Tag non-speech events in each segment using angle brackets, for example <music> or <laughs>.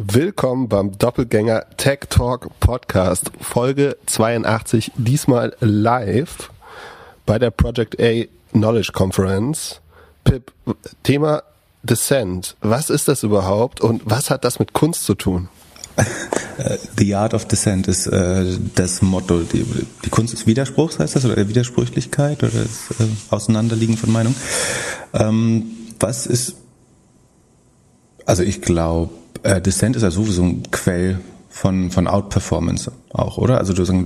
Willkommen beim Doppelgänger Tech Talk Podcast, Folge 82, diesmal live bei der Project A Knowledge Conference. Pip, Thema Descent. Was ist das überhaupt und was hat das mit Kunst zu tun? <laughs> The Art of Dissent ist äh, das Motto. Die, die Kunst des Widerspruchs heißt das oder der Widersprüchlichkeit oder das äh, Auseinanderliegen von Meinung. Ähm, was ist also ich glaube, äh, Dissent ist ja sowieso ein Quell von, von Outperformance auch, oder? Also du sagst,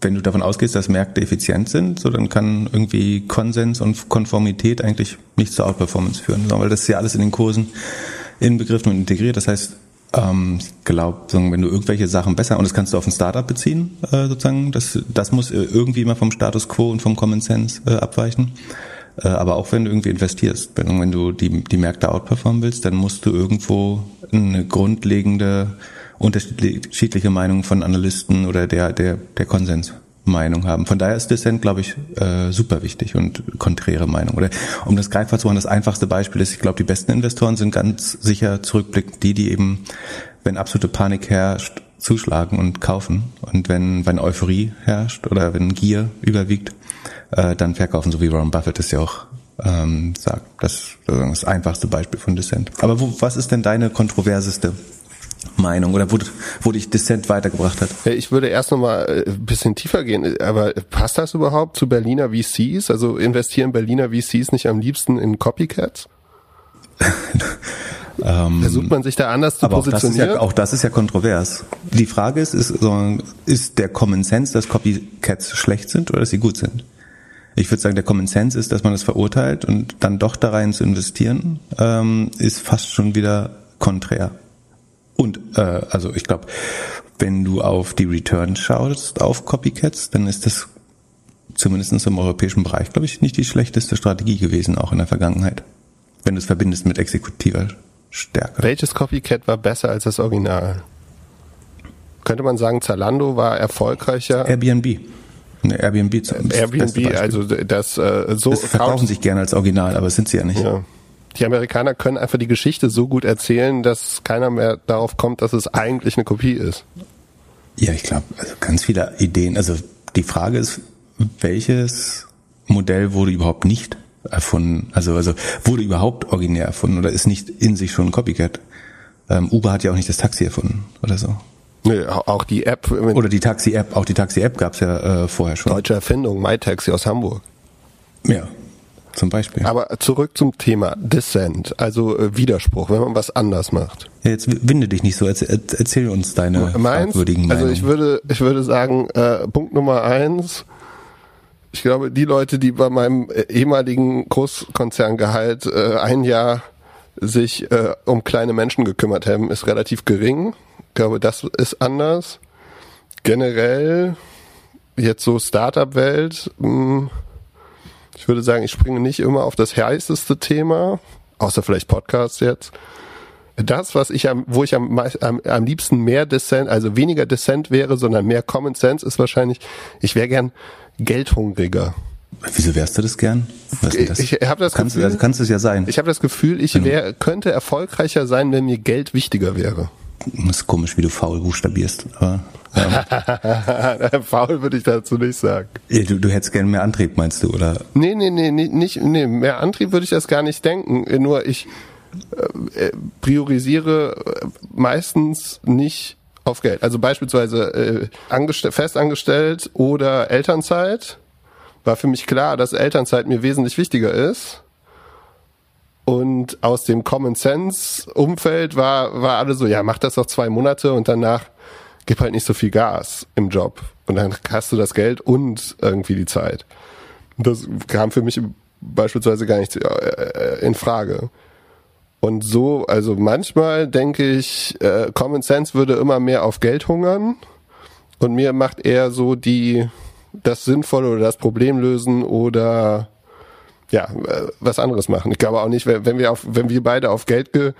wenn du davon ausgehst, dass Märkte effizient sind, so dann kann irgendwie Konsens und Konformität eigentlich nicht zur Outperformance führen, weil das ist ja alles in den Kursen inbegriffen und integriert. Das heißt, ähm, ich glaube, wenn du irgendwelche Sachen besser, und das kannst du auf ein Startup beziehen, äh, sozusagen, das, das muss irgendwie immer vom Status Quo und vom Common Sense äh, abweichen. Äh, aber auch wenn du irgendwie investierst, wenn, wenn du die, die Märkte outperformen willst, dann musst du irgendwo eine grundlegende unterschiedliche Meinung von Analysten oder der, der, der Konsensmeinung haben. Von daher ist Dissent, glaube ich, äh, super wichtig und konträre Meinung. Oder um das greifbar zu machen, das einfachste Beispiel ist, ich glaube, die besten Investoren sind ganz sicher zurückblickend die, die eben, wenn absolute Panik herrscht, zuschlagen und kaufen. Und wenn, wenn Euphorie herrscht oder wenn Gier überwiegt, äh, dann verkaufen, so wie Warren Buffett es ja auch ähm, sagt. Das ist das einfachste Beispiel von Dissent. Aber wo, was ist denn deine kontroverseste Meinung oder wo, wo dich Dissent weitergebracht hat? Ich würde erst nochmal ein bisschen tiefer gehen, aber passt das überhaupt zu Berliner VCs? Also investieren Berliner VCs nicht am liebsten in Copycats? <laughs> Ähm, Versucht man sich da anders zu aber positionieren? Auch das, ja, auch das ist ja kontrovers. Die Frage ist, ist, ist der Common Sense, dass Copycats schlecht sind oder dass sie gut sind? Ich würde sagen, der Common Sense ist, dass man das verurteilt und dann doch da rein zu investieren, ähm, ist fast schon wieder konträr. Und äh, also ich glaube, wenn du auf die Returns schaust, auf Copycats, dann ist das zumindest im europäischen Bereich, glaube ich, nicht die schlechteste Strategie gewesen, auch in der Vergangenheit. Wenn du es verbindest mit exekutiver Stärke. Welches Copycat war besser als das Original? Könnte man sagen, Zalando war erfolgreicher? Airbnb. Ne, Airbnb zum Airbnb, also das äh, so. Das verkaufen sich gerne als Original, aber sind sie ja nicht. Ja. Die Amerikaner können einfach die Geschichte so gut erzählen, dass keiner mehr darauf kommt, dass es eigentlich eine Kopie ist. Ja, ich glaube, also ganz viele Ideen. Also die Frage ist, welches Modell wurde überhaupt nicht erfunden? Also, also wurde überhaupt originär erfunden oder ist nicht in sich schon ein Copycat? Ähm, Uber hat ja auch nicht das Taxi erfunden oder so. Nee, auch die App. Oder die Taxi-App, auch die Taxi-App gab's ja äh, vorher schon. Deutsche Erfindung, MyTaxi aus Hamburg. Ja, zum Beispiel. Aber zurück zum Thema Dissent, also äh, Widerspruch, wenn man was anders macht. Ja, jetzt winde dich nicht so, erzähl, erzähl uns deine Meins, Meinungen. Also ich würde, ich würde sagen, äh, Punkt Nummer eins, ich glaube, die Leute, die bei meinem äh, ehemaligen Großkonzerngehalt äh, ein Jahr sich äh, um kleine Menschen gekümmert haben, ist relativ gering. Ich glaube, das ist anders. Generell, jetzt so Startup-Welt, hm, ich würde sagen, ich springe nicht immer auf das heißeste Thema, außer vielleicht Podcasts jetzt. Das, was ich am, wo ich am, am, am liebsten mehr Dissent, also weniger Dissent wäre, sondern mehr Common Sense, ist wahrscheinlich, ich wäre gern geldhungriger. Wieso wärst du das gern? Was ich, ich habe das kannst, Gefühl, also kannst es ja sein. Ich habe das Gefühl, ich wär, könnte erfolgreicher sein, wenn mir Geld wichtiger wäre. Das ist komisch, wie du faul buchstabierst. Aber, ähm. <laughs> faul würde ich dazu nicht sagen. Du, du hättest gerne mehr Antrieb, meinst du, oder? Nee, nee, nee, nicht, nee, mehr Antrieb würde ich das gar nicht denken. Nur ich äh, priorisiere äh, meistens nicht auf Geld. Also beispielsweise äh, festangestellt oder Elternzeit war für mich klar, dass Elternzeit mir wesentlich wichtiger ist und aus dem Common Sense Umfeld war, war alle so, ja, mach das doch zwei Monate und danach gib halt nicht so viel Gas im Job. Und dann hast du das Geld und irgendwie die Zeit. Das kam für mich beispielsweise gar nicht äh, in Frage. Und so, also manchmal denke ich, äh, Common Sense würde immer mehr auf Geld hungern. Und mir macht eher so die, das Sinnvolle oder das Problem lösen oder ja, äh, was anderes machen. Ich glaube auch nicht, wenn wir auf, wenn wir beide auf Geld ge,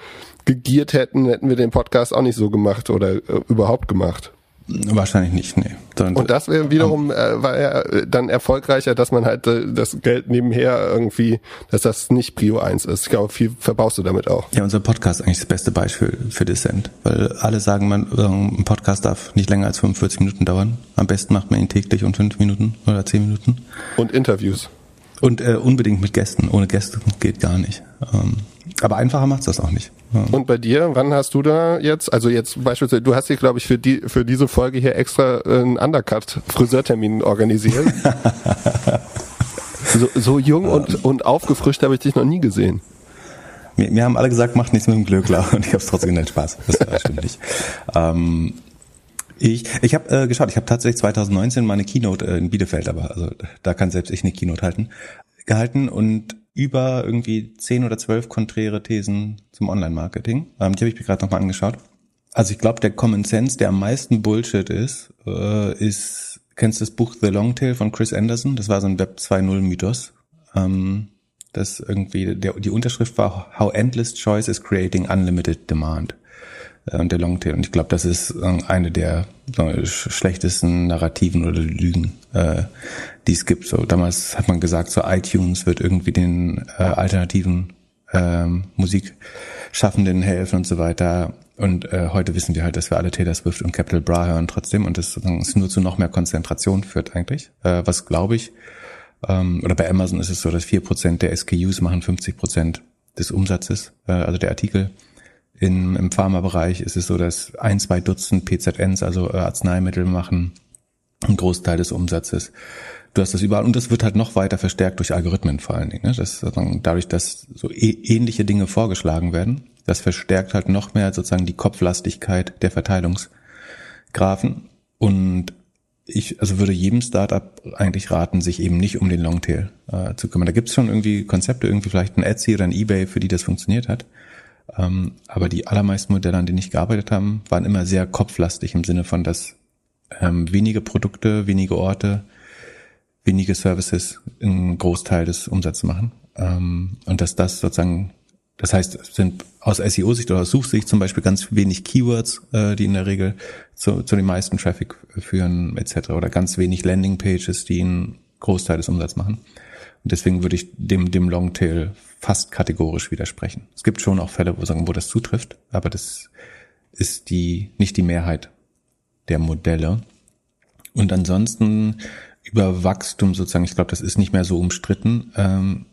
gegiert hätten, hätten wir den Podcast auch nicht so gemacht oder äh, überhaupt gemacht. Wahrscheinlich nicht, nee. Sondern und das wäre wiederum, äh, war ja äh, dann erfolgreicher, dass man halt äh, das Geld nebenher irgendwie, dass das nicht Prio 1 ist. Ich glaube, viel verbaust du damit auch. Ja, unser Podcast ist eigentlich das beste Beispiel für Dissent, weil alle sagen, man, ein Podcast darf nicht länger als 45 Minuten dauern. Am besten macht man ihn täglich und fünf Minuten oder zehn Minuten. Und Interviews. Und äh, unbedingt mit Gästen. Ohne Gäste geht gar nicht. Ähm, aber einfacher macht's das auch nicht. Ja. Und bei dir, wann hast du da jetzt, also jetzt beispielsweise, du hast dir, glaube ich, für die für diese Folge hier extra einen Undercut-Friseurtermin organisiert. <laughs> so, so jung und, und aufgefrischt habe ich dich noch nie gesehen. Mir, mir haben alle gesagt, macht nichts mit dem Glöckler <laughs> und ich habe es trotzdem genannt Spaß. Das stimmt nicht. Ähm, ich, ich habe äh, geschaut, ich habe tatsächlich 2019 meine Keynote äh, in Bielefeld, aber also da kann selbst ich eine Keynote halten, gehalten und über irgendwie zehn oder zwölf konträre Thesen zum Online-Marketing. Ähm, die habe ich mir gerade nochmal angeschaut. Also ich glaube, der Common Sense, der am meisten Bullshit ist, äh, ist, kennst du das Buch The Long Tail von Chris Anderson? Das war so ein Web 2.0 Mythos. Ähm, das irgendwie, der, die Unterschrift war How Endless Choice is Creating Unlimited Demand. Äh, und der Longtail. Und ich glaube, das ist äh, eine der schlechtesten Narrativen oder Lügen, äh, die es gibt. So damals hat man gesagt, so iTunes wird irgendwie den äh, alternativen ähm, Musikschaffenden helfen und so weiter. Und äh, heute wissen wir halt, dass wir alle Taylor Swift und Capital Bra hören trotzdem und das es nur zu noch mehr Konzentration führt eigentlich. Äh, was glaube ich, ähm, oder bei Amazon ist es so, dass vier Prozent der SKUs machen 50% des Umsatzes, äh, also der Artikel. In, Im Pharmabereich ist es so, dass ein, zwei Dutzend PZNs, also äh, Arzneimittel machen, einen Großteil des Umsatzes. Du hast das überall und das wird halt noch weiter verstärkt durch Algorithmen vor allen Dingen. Ne? Das, dadurch, dass so e ähnliche Dinge vorgeschlagen werden, das verstärkt halt noch mehr sozusagen die Kopflastigkeit der Verteilungsgrafen. Und ich also würde jedem Startup eigentlich raten, sich eben nicht um den Longtail äh, zu kümmern. Da gibt es schon irgendwie Konzepte, irgendwie vielleicht ein Etsy oder ein Ebay, für die das funktioniert hat. Ähm, aber die allermeisten Modelle, an denen ich gearbeitet habe, waren immer sehr kopflastig im Sinne von, dass ähm, wenige Produkte, wenige Orte, wenige Services einen Großteil des Umsatzes machen. Ähm, und dass das sozusagen, das heißt, sind aus SEO-Sicht oder aus Suchsicht zum Beispiel ganz wenig Keywords, äh, die in der Regel zu, zu den meisten Traffic führen, etc. Oder ganz wenig Landing-Pages, die einen Großteil des Umsatzes machen. Und deswegen würde ich dem, dem Longtail fast kategorisch widersprechen. Es gibt schon auch Fälle, wo, wo das zutrifft, aber das ist die, nicht die Mehrheit der Modelle. Und ansonsten über Wachstum sozusagen, ich glaube, das ist nicht mehr so umstritten. Ähm,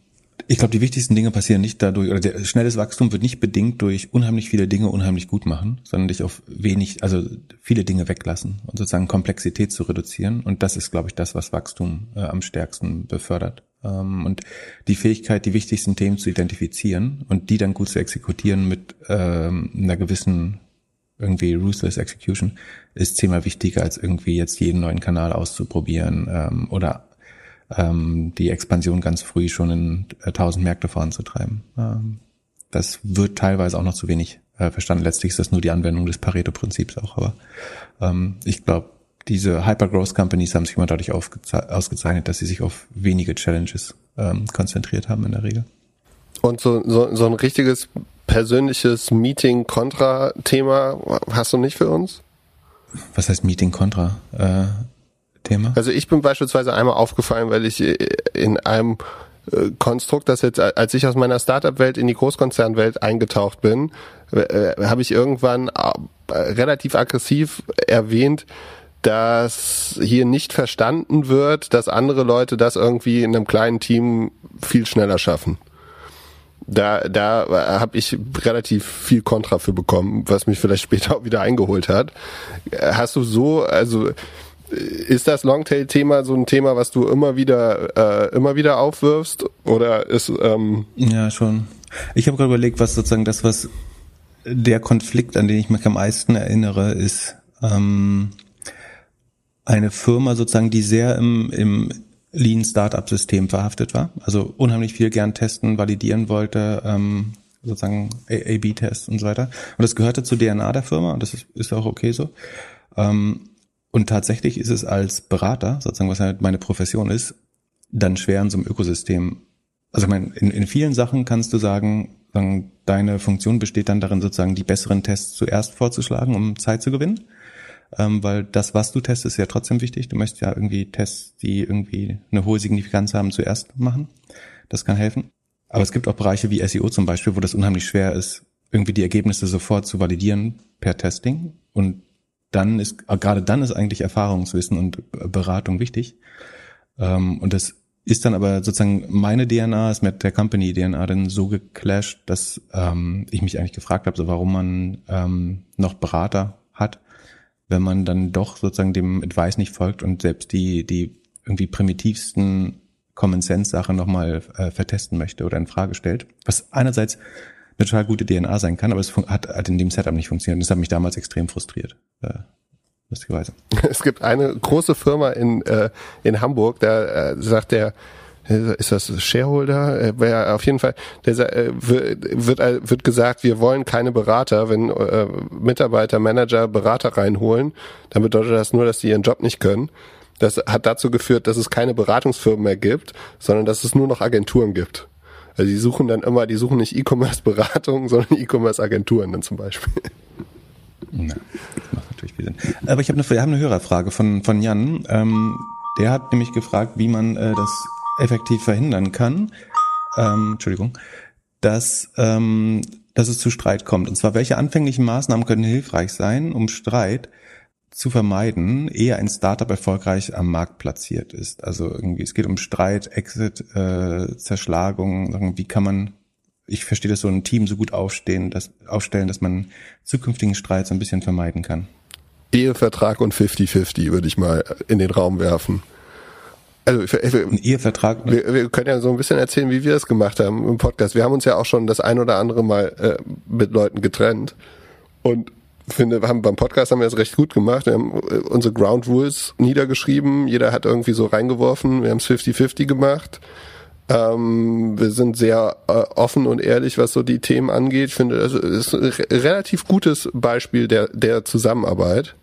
ich glaube, die wichtigsten Dinge passieren nicht dadurch, oder der, schnelles Wachstum wird nicht bedingt durch unheimlich viele Dinge unheimlich gut machen, sondern dich auf wenig, also viele Dinge weglassen und sozusagen Komplexität zu reduzieren. Und das ist, glaube ich, das, was Wachstum äh, am stärksten befördert. Ähm, und die Fähigkeit, die wichtigsten Themen zu identifizieren und die dann gut zu exekutieren mit ähm, einer gewissen irgendwie ruthless execution ist zehnmal wichtiger als irgendwie jetzt jeden neuen Kanal auszuprobieren ähm, oder ähm, die Expansion ganz früh schon in äh, tausend Märkte voranzutreiben. Ähm, das wird teilweise auch noch zu wenig äh, verstanden. Letztlich ist das nur die Anwendung des Pareto-Prinzips auch, aber ähm, ich glaube, diese Hyper-Growth Companies haben sich immer dadurch ausgezeichnet, dass sie sich auf wenige Challenges ähm, konzentriert haben in der Regel. Und so, so, so ein richtiges persönliches Meeting-Kontra-Thema hast du nicht für uns? Was heißt Meeting-Kontra? Äh? Also ich bin beispielsweise einmal aufgefallen, weil ich äh, in einem äh, Konstrukt, das jetzt, als ich aus meiner Startup-Welt in die Großkonzernwelt eingetaucht bin, äh, habe ich irgendwann relativ aggressiv erwähnt, dass hier nicht verstanden wird, dass andere Leute das irgendwie in einem kleinen Team viel schneller schaffen. Da, da habe ich relativ viel Kontra für bekommen, was mich vielleicht <laughs> später auch wieder eingeholt hat. Hast du so, also ist das Longtail-Thema so ein Thema, was du immer wieder, äh, immer wieder aufwirfst? Oder ist ähm ja schon. Ich habe gerade überlegt, was sozusagen das, was der Konflikt, an den ich mich am meisten erinnere, ist ähm, eine Firma sozusagen, die sehr im, im Lean Startup System verhaftet war. Also unheimlich viel gern testen, validieren wollte, ähm, sozusagen A-B-Tests und so weiter. Und das gehörte zur DNA der Firma und das ist, ist auch okay so. Ähm, und tatsächlich ist es als Berater, sozusagen, was halt meine Profession ist, dann schwer in so einem Ökosystem. Also ich meine, in, in vielen Sachen kannst du sagen, sagen, deine Funktion besteht dann darin, sozusagen die besseren Tests zuerst vorzuschlagen, um Zeit zu gewinnen. Ähm, weil das, was du testest, ist ja trotzdem wichtig. Du möchtest ja irgendwie Tests, die irgendwie eine hohe Signifikanz haben, zuerst machen. Das kann helfen. Aber es gibt auch Bereiche wie SEO zum Beispiel, wo das unheimlich schwer ist, irgendwie die Ergebnisse sofort zu validieren per Testing. Und dann ist, gerade dann ist eigentlich Erfahrungswissen und Beratung wichtig. Ähm, und das ist dann aber sozusagen meine DNA ist mit der Company DNA dann so geclasht, dass ähm, ich mich eigentlich gefragt habe, so warum man ähm, noch Berater wenn man dann doch sozusagen dem Advice nicht folgt und selbst die die irgendwie primitivsten Common Sense Sache nochmal äh, vertesten möchte oder in Frage stellt, was einerseits eine total gute DNA sein kann, aber es hat, hat in dem Setup nicht funktioniert. Das hat mich damals extrem frustriert. Äh, lustigerweise. <laughs> Es gibt eine große Firma in, äh, in Hamburg, da äh, sagt der, ist das Shareholder? Äh, auf jeden Fall, äh, wird, äh, wird gesagt, wir wollen keine Berater. Wenn Mitarbeiter, Manager Berater reinholen, dann bedeutet das nur, dass die ihren Job nicht können. Das hat dazu geführt, dass es keine Beratungsfirmen mehr gibt, sondern dass es nur noch Agenturen gibt. Also die suchen dann immer, die suchen nicht E-Commerce-Beratungen, <laughs> sondern E-Commerce-Agenturen dann zum Beispiel. Ja, das macht natürlich viel Sinn. Aber ich habe eine, wir haben eine Hörerfrage von, von Jan. Ähm, der hat nämlich gefragt, wie man äh, das effektiv verhindern kann. Ähm, Entschuldigung, dass, ähm, dass es zu Streit kommt. Und zwar, welche anfänglichen Maßnahmen können hilfreich sein, um Streit zu vermeiden, ehe ein Startup erfolgreich am Markt platziert ist. Also irgendwie, es geht um Streit, Exit, äh, Zerschlagung. Wie kann man ich verstehe das so ein Team so gut aufstehen, dass, aufstellen, dass man zukünftigen Streit so ein bisschen vermeiden kann. Ehevertrag und 50-50 würde ich mal in den Raum werfen. Also ich, ein Ehevertrag. Ne? Wir, wir, können ja so ein bisschen erzählen, wie wir das gemacht haben im Podcast. Wir haben uns ja auch schon das ein oder andere Mal äh, mit Leuten getrennt und finde, wir haben beim Podcast haben wir das recht gut gemacht. Wir haben äh, unsere Ground Rules niedergeschrieben. Jeder hat irgendwie so reingeworfen. Wir haben es 50-50 gemacht. Ähm, wir sind sehr äh, offen und ehrlich, was so die Themen angeht. Ich finde, das ist ein relativ gutes Beispiel der, der Zusammenarbeit.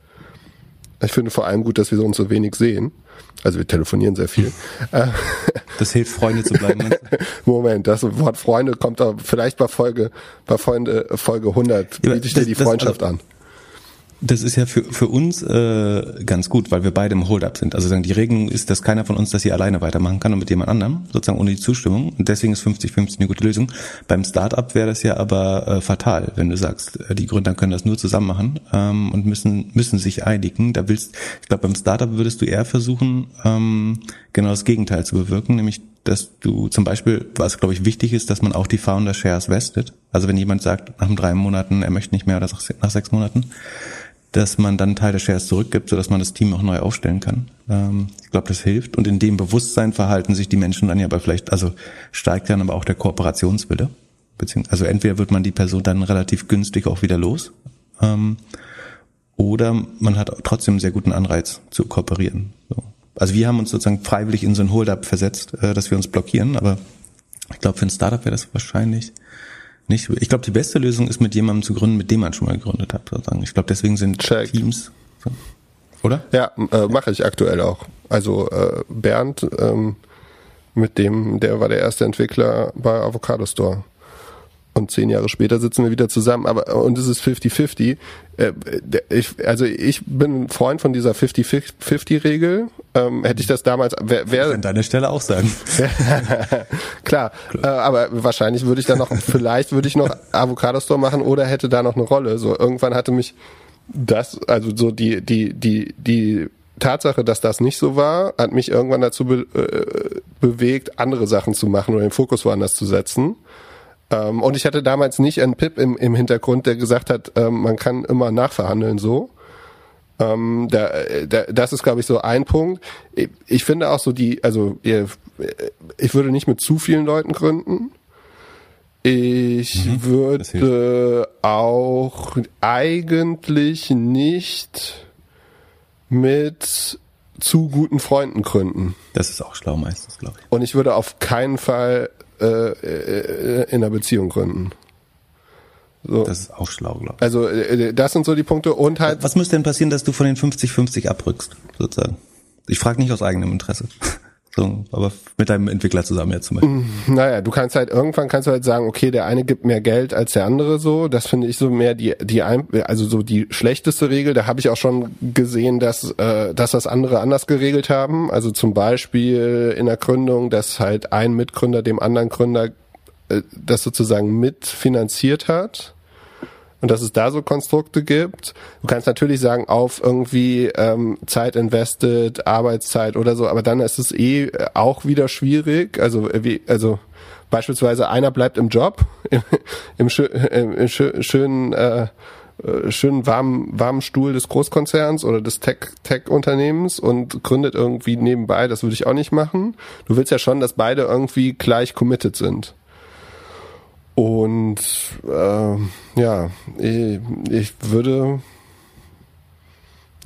Ich finde vor allem gut, dass wir uns so wenig sehen. Also wir telefonieren sehr viel. <laughs> Das hilft, Freunde zu bleiben. <laughs> Moment, das Wort Freunde kommt da vielleicht bei Folge, bei Freunde, Folge 100 biete ich dir die Freundschaft das, also, an. Das ist ja für, für uns äh, ganz gut, weil wir beide im Hold-up sind. Also sagen, die Regelung ist, dass keiner von uns das hier alleine weitermachen kann und mit jemand anderem, sozusagen ohne die Zustimmung. Und deswegen ist 50-50 eine gute Lösung. Beim Startup wäre das ja aber äh, fatal, wenn du sagst, äh, die Gründer können das nur zusammen machen ähm, und müssen, müssen sich einigen. Da willst, ich glaube, beim Startup würdest du eher versuchen, ähm, genau das Gegenteil zu bewirken, nämlich dass du zum Beispiel, was glaube ich wichtig ist, dass man auch die Founder Shares vestet. Also wenn jemand sagt, nach drei Monaten, er möchte nicht mehr oder nach sechs Monaten, dass man dann Teil der Shares zurückgibt, sodass man das Team auch neu aufstellen kann. Ähm, ich glaube, das hilft. Und in dem Bewusstsein verhalten sich die Menschen dann ja aber vielleicht, also steigt dann aber auch der Kooperationswille. Beziehungsweise, also entweder wird man die Person dann relativ günstig auch wieder los, ähm, oder man hat trotzdem einen sehr guten Anreiz zu kooperieren. So. Also wir haben uns sozusagen freiwillig in so ein Hold-up versetzt, äh, dass wir uns blockieren, aber ich glaube, für ein Startup wäre das wahrscheinlich nicht, ich glaube, die beste Lösung ist, mit jemandem zu gründen, mit dem man schon mal gegründet hat. Sozusagen. Ich glaube, deswegen sind Check. Teams. Oder? Ja, äh, mache ich aktuell auch. Also äh, Bernd, ähm, mit dem, der war der erste Entwickler bei Avocado Store und zehn Jahre später sitzen wir wieder zusammen. Aber und es ist 50-50. Äh, ich, also ich bin ein Freund von dieser 50-50-Regel. Ähm, hätte ich das damals, wer, wer an deiner Stelle auch sagen. <laughs> Klar. Äh, aber wahrscheinlich würde ich dann noch, vielleicht würde ich noch Avocado Store machen oder hätte da noch eine Rolle. So irgendwann hatte mich das, also so die die die die Tatsache, dass das nicht so war, hat mich irgendwann dazu be äh, bewegt, andere Sachen zu machen oder den Fokus woanders zu setzen. Ähm, und ich hatte damals nicht einen Pip im, im Hintergrund, der gesagt hat, ähm, man kann immer nachverhandeln so. Ähm, da, da, das ist, glaube ich, so ein Punkt. Ich, ich finde auch so die, also ich würde nicht mit zu vielen Leuten gründen. Ich mhm, würde auch eigentlich nicht mit zu guten Freunden gründen. Das ist auch schlau meistens, glaube ich. Und ich würde auf keinen Fall äh, äh, in einer Beziehung gründen. So. Das ist auch schlau, glaube ich. Also äh, das sind so die Punkte und halt. Was müsste denn passieren, dass du von den 50-50 abrückst, sozusagen? Ich frage nicht aus eigenem Interesse. So, aber mit deinem Entwickler zusammen jetzt zum Beispiel. Mm, naja, du kannst halt irgendwann kannst du halt sagen, okay, der eine gibt mehr Geld als der andere so. Das finde ich so mehr die die also so die schlechteste Regel. Da habe ich auch schon gesehen, dass äh, dass das andere anders geregelt haben. Also zum Beispiel in der Gründung, dass halt ein Mitgründer dem anderen Gründer äh, das sozusagen mitfinanziert hat und dass es da so Konstrukte gibt. Du kannst natürlich sagen, auf irgendwie ähm, Zeit invested, Arbeitszeit oder so, aber dann ist es eh auch wieder schwierig. Also äh, wie, also beispielsweise einer bleibt im Job, <laughs> im, im, schö im schö schönen äh, äh, schönen warmen, warmen Stuhl des Großkonzerns oder des Tech-Tech-Unternehmens Tech und gründet irgendwie nebenbei, das würde ich auch nicht machen. Du willst ja schon, dass beide irgendwie gleich committed sind. Und äh, ja, ich, ich würde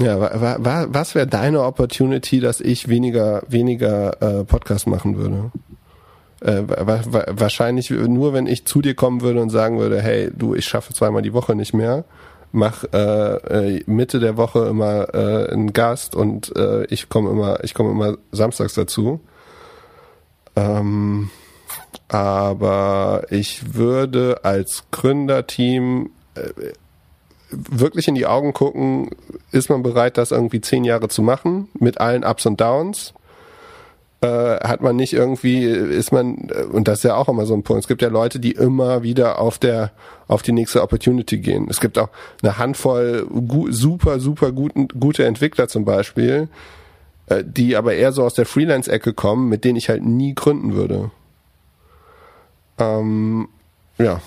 ja, wa, wa, was wäre deine Opportunity, dass ich weniger weniger äh, Podcast machen würde? Äh, wa, wahrscheinlich nur, wenn ich zu dir kommen würde und sagen würde, hey, du, ich schaffe zweimal die Woche nicht mehr, mach äh, äh, Mitte der Woche immer äh, einen Gast und äh, ich komme immer, ich komme immer samstags dazu. Ähm, aber ich würde als Gründerteam äh, wirklich in die Augen gucken, ist man bereit, das irgendwie zehn Jahre zu machen, mit allen Ups und Downs? Äh, hat man nicht irgendwie, ist man, äh, und das ist ja auch immer so ein Punkt, es gibt ja Leute, die immer wieder auf der, auf die nächste Opportunity gehen. Es gibt auch eine Handvoll super, super guten, gute Entwickler zum Beispiel, die aber eher so aus der Freelance-Ecke kommen, mit denen ich halt nie gründen würde. Ähm, ja.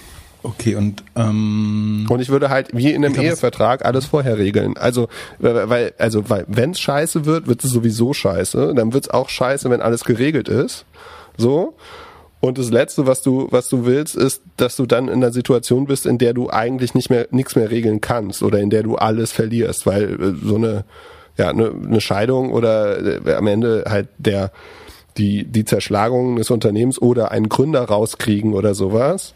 Okay, und ähm, und ich würde halt wie in einem Ehevertrag alles vorher regeln. Also weil also weil wenn's scheiße wird, wird es sowieso scheiße. Dann wird's auch scheiße, wenn alles geregelt ist. So. Und das letzte, was du was du willst, ist, dass du dann in einer Situation bist, in der du eigentlich nicht mehr nichts mehr regeln kannst oder in der du alles verlierst, weil äh, so eine ja eine, eine Scheidung oder äh, am Ende halt der die, die Zerschlagung des Unternehmens oder einen Gründer rauskriegen oder sowas,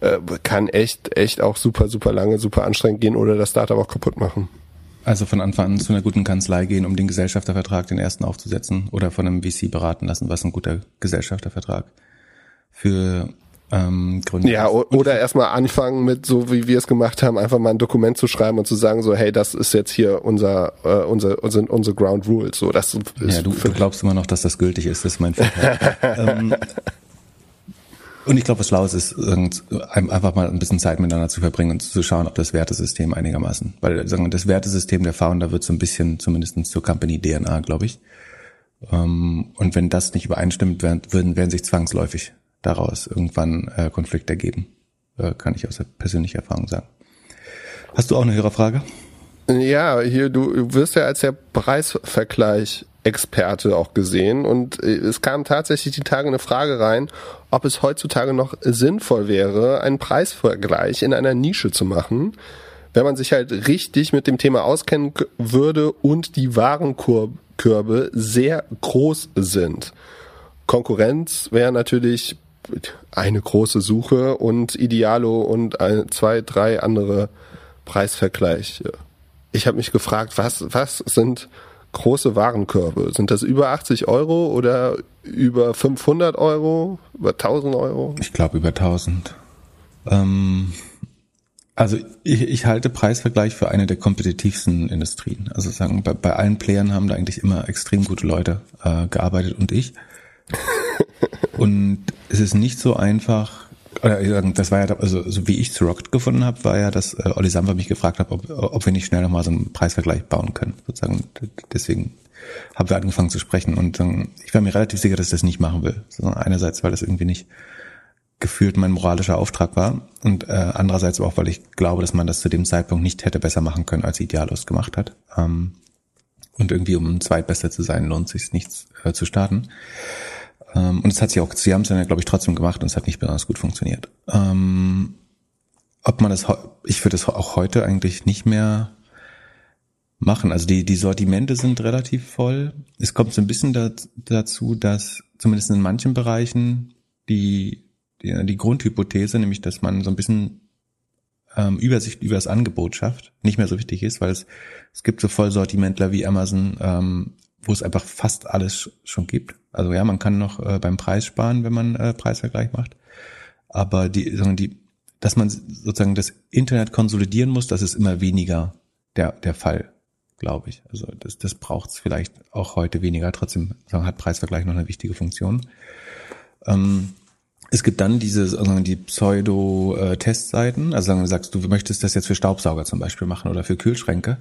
äh, kann echt, echt auch super, super lange, super anstrengend gehen oder das Startup auch kaputt machen. Also von Anfang an zu einer guten Kanzlei gehen, um den Gesellschaftervertrag, den ersten aufzusetzen oder von einem VC beraten lassen, was ein guter Gesellschaftervertrag für ähm, Gründe. Ja, oder erstmal anfangen mit, so wie wir es gemacht haben, einfach mal ein Dokument zu schreiben und zu sagen, so, hey, das ist jetzt hier unser, äh, unser, unser, unsere Ground Rules. So, das ist ja, du, du glaubst immer noch, dass das gültig ist, das ist mein Vorteil. <laughs> ähm, und ich glaube, was schlau ist, einfach mal ein bisschen Zeit miteinander zu verbringen und zu schauen, ob das Wertesystem einigermaßen, weil sagen, das Wertesystem der Founder wird so ein bisschen zumindest zur Company DNA, glaube ich. Ähm, und wenn das nicht übereinstimmt, werden, werden sich zwangsläufig daraus irgendwann äh, Konflikte ergeben. Äh, kann ich aus der persönlichen Erfahrung sagen. Hast du auch eine Hörerfrage? Ja, hier, du wirst ja als der Preisvergleich Experte auch gesehen und äh, es kam tatsächlich die Tage eine Frage rein, ob es heutzutage noch sinnvoll wäre, einen Preisvergleich in einer Nische zu machen, wenn man sich halt richtig mit dem Thema auskennen würde und die Warenkörbe sehr groß sind. Konkurrenz wäre natürlich eine große Suche und Idealo und ein, zwei, drei andere Preisvergleiche. Ich habe mich gefragt, was, was sind große Warenkörbe? Sind das über 80 Euro oder über 500 Euro, über 1000 Euro? Ich glaube über 1000. Ähm, also ich, ich halte Preisvergleich für eine der kompetitivsten Industrien. Also sagen, bei, bei allen Playern haben da eigentlich immer extrem gute Leute äh, gearbeitet und ich. <laughs> und es ist nicht so einfach, das war ja, also so wie ich zu Rocket gefunden habe, war ja, dass äh, Olli Samper mich gefragt hat, ob, ob wir nicht schnell nochmal so einen Preisvergleich bauen können. Sozusagen. Deswegen haben wir angefangen zu sprechen und ähm, ich war mir relativ sicher, dass ich das nicht machen will. So, einerseits, weil das irgendwie nicht gefühlt mein moralischer Auftrag war und äh, andererseits auch, weil ich glaube, dass man das zu dem Zeitpunkt nicht hätte besser machen können, als Idealos gemacht hat. Ähm, und irgendwie um Zweitbester zu sein, lohnt sich nichts äh, zu starten. Ähm, und es hat sich auch, sie haben es dann, glaube ich, trotzdem gemacht und es hat nicht besonders gut funktioniert. Ähm, ob man das, ich würde es auch heute eigentlich nicht mehr machen. Also die, die Sortimente sind relativ voll. Es kommt so ein bisschen dazu, dass zumindest in manchen Bereichen die, die, die Grundhypothese, nämlich dass man so ein bisschen ähm, Übersicht über das Angebot schafft, nicht mehr so wichtig ist, weil es, es gibt so Vollsortimentler wie Amazon, ähm, wo es einfach fast alles schon gibt. Also ja, man kann noch äh, beim Preis sparen, wenn man äh, Preisvergleich macht. Aber die, sondern die, dass man sozusagen das Internet konsolidieren muss, das ist immer weniger der, der Fall, glaube ich. Also das, das braucht es vielleicht auch heute weniger. Trotzdem sagen, hat Preisvergleich noch eine wichtige Funktion. Ähm, es gibt dann diese sagen, die Pseudo-Testseiten, also sagen, du sagst, du möchtest das jetzt für Staubsauger zum Beispiel machen oder für Kühlschränke.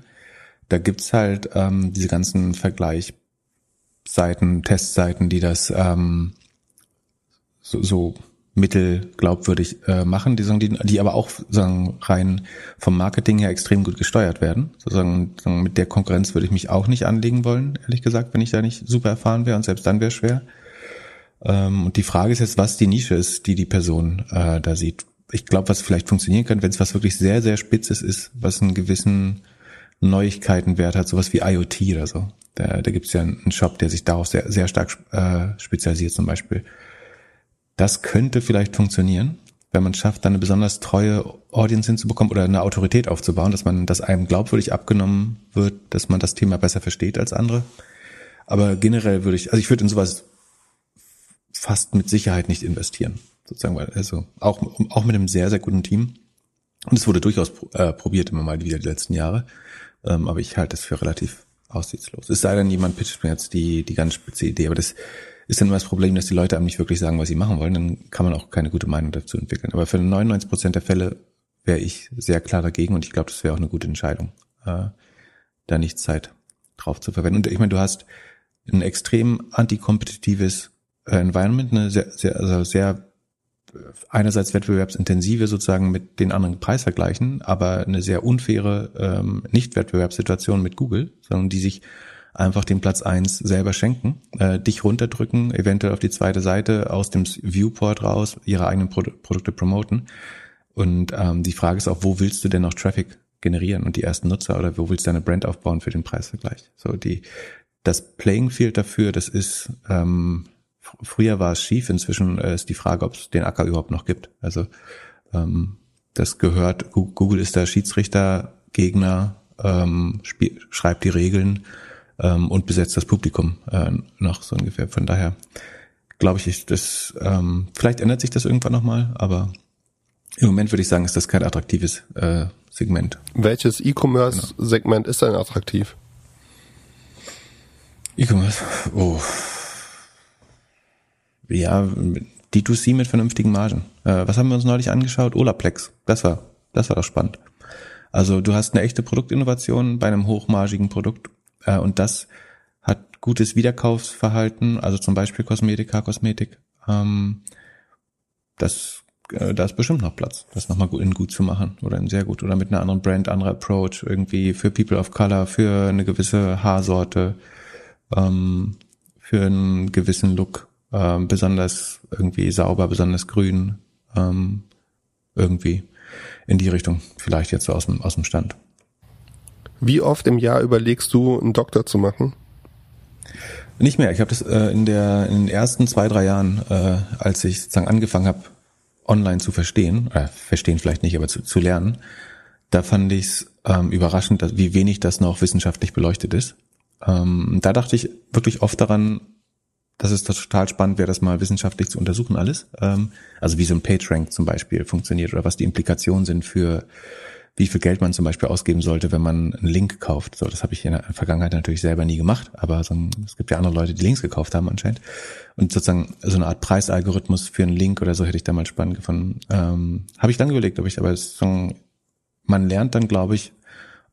Da gibt's halt ähm, diese ganzen Vergleichsseiten, Testseiten, die das ähm, so, so mittelglaubwürdig äh, machen, die, sagen, die, die aber auch sagen, rein vom Marketing her extrem gut gesteuert werden. Sozusagen, sagen, mit der Konkurrenz würde ich mich auch nicht anlegen wollen, ehrlich gesagt, wenn ich da nicht super erfahren wäre und selbst dann wäre schwer. Ähm, und die Frage ist jetzt, was die Nische ist, die die Person äh, da sieht. Ich glaube, was vielleicht funktionieren könnte, wenn es was wirklich sehr, sehr Spitzes ist, was einen gewissen Neuigkeitenwert hat, sowas wie IoT oder so. Da, da gibt es ja einen Shop, der sich darauf sehr, sehr stark äh, spezialisiert zum Beispiel. Das könnte vielleicht funktionieren, wenn man schafft, dann eine besonders treue Audience hinzubekommen oder eine Autorität aufzubauen, dass man, dass einem glaubwürdig abgenommen wird, dass man das Thema besser versteht als andere. Aber generell würde ich, also ich würde in sowas fast mit Sicherheit nicht investieren. Sozusagen, weil, also auch, auch mit einem sehr, sehr guten Team. Und es wurde durchaus äh, probiert immer mal wieder die letzten Jahre. Ähm, aber ich halte es für relativ aussichtslos. Es sei denn, jemand pitcht mir jetzt die, die ganz spitze Idee. Aber das ist dann immer das Problem, dass die Leute einem nicht wirklich sagen, was sie machen wollen. Dann kann man auch keine gute Meinung dazu entwickeln. Aber für 99 Prozent der Fälle wäre ich sehr klar dagegen und ich glaube, das wäre auch eine gute Entscheidung, äh, da nicht Zeit drauf zu verwenden. Und ich meine, du hast ein extrem antikompetitives äh, Environment, eine sehr, sehr, also sehr einerseits wettbewerbsintensive sozusagen mit den anderen Preisvergleichen, aber eine sehr unfaire ähm, Nicht-Wettbewerbssituation mit Google, sondern die sich einfach den Platz eins selber schenken, äh, dich runterdrücken, eventuell auf die zweite Seite aus dem Viewport raus, ihre eigenen Pro Produkte promoten. Und ähm, die Frage ist auch, wo willst du denn noch Traffic generieren und die ersten Nutzer oder wo willst du deine Brand aufbauen für den Preisvergleich? So die das Playing Field dafür, das ist ähm, früher war es schief, inzwischen äh, ist die Frage, ob es den Acker überhaupt noch gibt. Also ähm, das gehört, Google ist der Schiedsrichter, Gegner, ähm, schreibt die Regeln ähm, und besetzt das Publikum äh, noch so ungefähr. Von daher glaube ich, das ähm, vielleicht ändert sich das irgendwann nochmal, aber im Moment würde ich sagen, ist das kein attraktives äh, Segment. Welches E-Commerce-Segment genau. ist denn attraktiv? E-Commerce, oh ja, D2C mit vernünftigen Margen. Äh, was haben wir uns neulich angeschaut? Olaplex. Das war, das war doch spannend. Also du hast eine echte Produktinnovation bei einem hochmargigen Produkt äh, und das hat gutes Wiederkaufsverhalten, also zum Beispiel Kosmetika, Kosmetik. Ähm, das, äh, da ist bestimmt noch Platz, das nochmal in gut zu machen oder in sehr gut oder mit einer anderen Brand, anderer Approach irgendwie für People of Color, für eine gewisse Haarsorte, ähm, für einen gewissen Look ähm, besonders irgendwie sauber, besonders grün, ähm, irgendwie in die Richtung, vielleicht jetzt so aus dem, aus dem Stand. Wie oft im Jahr überlegst du, einen Doktor zu machen? Nicht mehr. Ich habe das äh, in, der, in den ersten zwei, drei Jahren, äh, als ich sozusagen angefangen habe, online zu verstehen, äh, verstehen vielleicht nicht, aber zu, zu lernen, da fand ich es ähm, überraschend, dass, wie wenig das noch wissenschaftlich beleuchtet ist. Ähm, da dachte ich wirklich oft daran, das ist total spannend wäre, das mal wissenschaftlich zu untersuchen alles. Ähm, also wie so ein PageRank zum Beispiel funktioniert oder was die Implikationen sind für wie viel Geld man zum Beispiel ausgeben sollte, wenn man einen Link kauft. So, das habe ich in der Vergangenheit natürlich selber nie gemacht, aber so ein, es gibt ja andere Leute, die Links gekauft haben anscheinend. Und sozusagen so eine Art Preisalgorithmus für einen Link oder so hätte ich da mal spannend gefunden. Ähm, habe ich dann überlegt, ob ich, aber so, man lernt dann, glaube ich,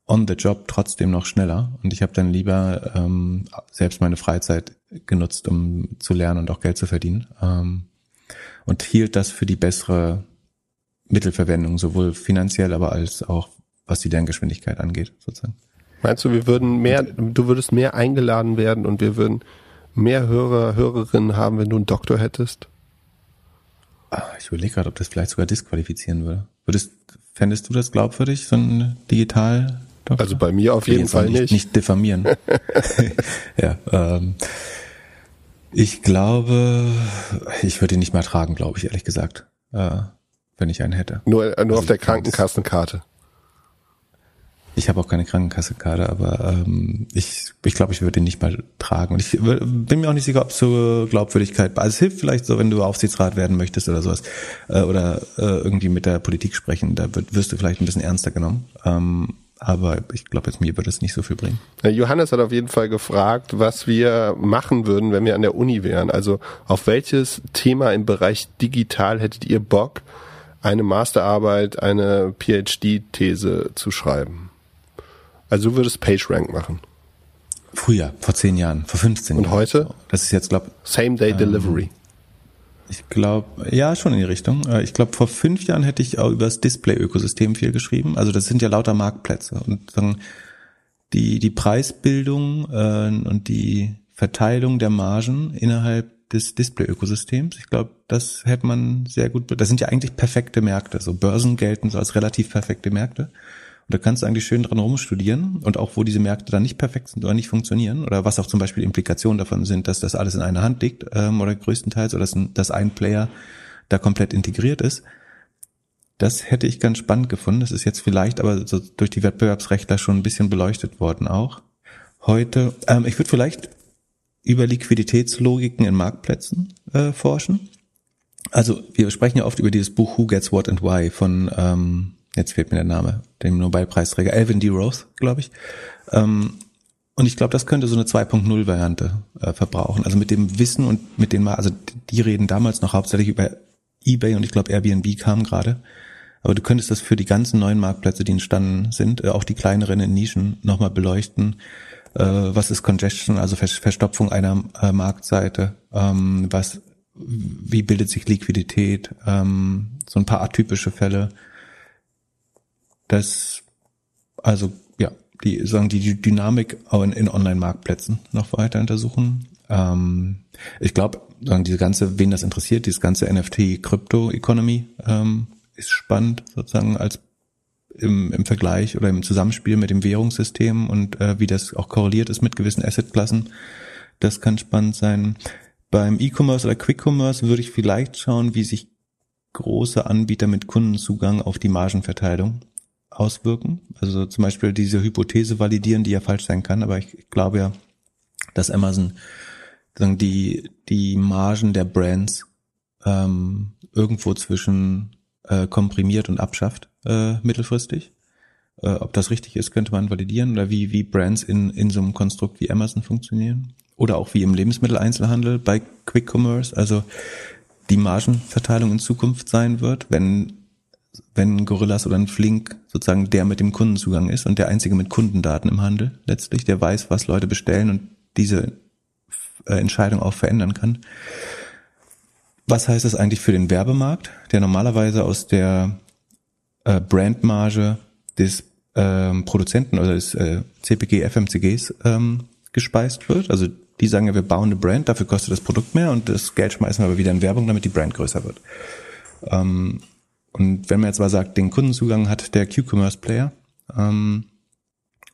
on the job trotzdem noch schneller. Und ich habe dann lieber ähm, selbst meine Freizeit genutzt, um zu lernen und auch Geld zu verdienen. Ähm, und hielt das für die bessere Mittelverwendung, sowohl finanziell, aber als auch was die Lerngeschwindigkeit angeht, sozusagen. Meinst du, wir würden mehr, du würdest mehr eingeladen werden und wir würden mehr Hörer, Hörerinnen haben, wenn du einen Doktor hättest? Ah, ich überlege gerade, ob das vielleicht sogar disqualifizieren würde. Würdest, fändest du das glaubwürdig, so ein digital Doktor? Also bei mir auf jeden Fall nicht. Nicht, nicht diffamieren. <laughs> ja, ähm, ich glaube, ich würde ihn nicht mal tragen, glaube ich, ehrlich gesagt, äh, wenn ich einen hätte. Nur, äh, nur also auf der Krankenkassenkarte. Ich habe auch keine Krankenkassekarte, aber ähm, ich, ich glaube, ich würde ihn nicht mal tragen. Und ich bin mir auch nicht sicher, ob so Glaubwürdigkeit. Also es hilft vielleicht so, wenn du Aufsichtsrat werden möchtest oder sowas. Äh, oder äh, irgendwie mit der Politik sprechen. Da wird, wirst du vielleicht ein bisschen ernster genommen. Ähm, aber ich glaube, jetzt mir würde es nicht so viel bringen. Johannes hat auf jeden Fall gefragt, was wir machen würden, wenn wir an der Uni wären. Also auf welches Thema im Bereich digital hättet ihr Bock, eine Masterarbeit, eine PhD-These zu schreiben? Also du würdest PageRank machen. Früher, vor zehn Jahren, vor 15 Und Jahren. heute? Das ist jetzt, glaube Same Day Delivery. Ich glaube, ja, schon in die Richtung. Äh, Ich glaube, vor fünf Jahren hätte ich auch über das Display-Ökosystem viel geschrieben. Also das sind ja lauter Marktplätze. Und dann die, die Preisbildung äh, und die Verteilung der Margen innerhalb des Display-Ökosystems. Ich glaube, das hätte man sehr gut. Das sind ja eigentlich perfekte Märkte. So Börsen gelten so als relativ perfekte Märkte. Und da kannst du eigentlich schön dran rumstudieren und auch wo diese Märkte dann nicht perfekt sind oder nicht funktionieren oder was auch zum Beispiel Implikationen davon sind, dass das alles in einer Hand liegt ähm, oder größtenteils oder dass ein, dass ein Player da komplett integriert ist. Das hätte ich ganz spannend gefunden. Das ist jetzt vielleicht aber so durch die Wettbewerbsrechtler schon ein bisschen beleuchtet worden auch. Heute, ähm, ich würde vielleicht über Liquiditätslogiken in Marktplätzen äh, forschen. Also wir sprechen ja oft über dieses Buch Who Gets What and Why von, ähm, jetzt fehlt mir der Name, dem Nobelpreisträger Alvin D. Roth, glaube ich. Ähm, und ich glaube, das könnte so eine 2.0-Variante äh, verbrauchen. Also mit dem Wissen und mit den, also die reden damals noch hauptsächlich über eBay und ich glaube Airbnb kam gerade. Aber du könntest das für die ganzen neuen Marktplätze, die entstanden sind, äh, auch die kleineren in Nischen nochmal beleuchten. Äh, was ist Congestion, also Ver Verstopfung einer äh, Marktseite? Ähm, was, wie bildet sich Liquidität? Ähm, so ein paar atypische Fälle. Das, also ja, die sagen die Dy- Dynamik in Online-Marktplätzen noch weiter untersuchen. Ähm, ich glaube, sagen diese ganze, wen das interessiert, dieses ganze NFT-Krypto-Economy ähm, ist spannend sozusagen als im, im Vergleich oder im Zusammenspiel mit dem Währungssystem und äh, wie das auch korreliert ist mit gewissen Assetklassen. Das kann spannend sein. Beim E-Commerce oder Quick-Commerce würde ich vielleicht schauen, wie sich große Anbieter mit Kundenzugang auf die Margenverteilung auswirken. Also zum Beispiel diese Hypothese validieren, die ja falsch sein kann, aber ich, glaube ja, dass Amazon die, die Margen der Brands ähm, irgendwo zwischen äh, komprimiert und abschafft äh, mittelfristig. Äh, ob das richtig ist, könnte man validieren oder wie, wie Brands in, in so einem Konstrukt wie Amazon funktionieren. Oder auch wie im Lebensmitteleinzelhandel bei Quick Commerce, also die Margenverteilung in Zukunft sein wird, wenn wenn Gorillas oder ein Flink sozusagen der mit dem Kundenzugang ist und der einzige mit Kundendaten im Handel letztlich, der weiß, was Leute bestellen und diese äh, Entscheidung auch verändern kann. Was heißt das eigentlich für den Werbemarkt, der normalerweise aus der äh, Brandmarge des ähm, Produzenten oder des äh, CPG, FMCGs ähm, gespeist wird? Also die sagen ja, wir bauen eine Brand, dafür kostet das Produkt mehr und das Geld schmeißen wir aber wieder in Werbung, damit die Brand größer wird. Ähm, und wenn man jetzt mal sagt, den Kundenzugang hat der Q-Commerce-Player, ähm,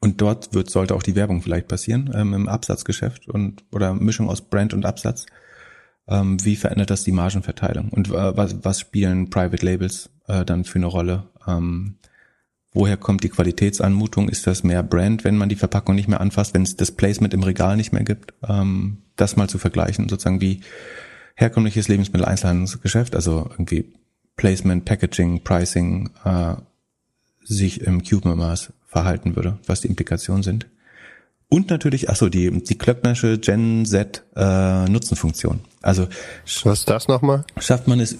und dort wird, sollte auch die Werbung vielleicht passieren, ähm, im Absatzgeschäft und oder Mischung aus Brand und Absatz. Ähm, wie verändert das die Margenverteilung? Und äh, was, was spielen Private Labels äh, dann für eine Rolle? Ähm, woher kommt die Qualitätsanmutung? Ist das mehr Brand, wenn man die Verpackung nicht mehr anfasst, wenn es das Placement im Regal nicht mehr gibt? Ähm, das mal zu vergleichen, sozusagen wie herkömmliches Lebensmittel-Einzelhandelsgeschäft, also irgendwie Placement, Packaging, Pricing äh, sich im Q-Commerce verhalten würde, was die Implikationen sind. Und natürlich, achso, die, die Klöcknersche Gen Z äh, Nutzenfunktion. Also Was ist das nochmal? schafft man es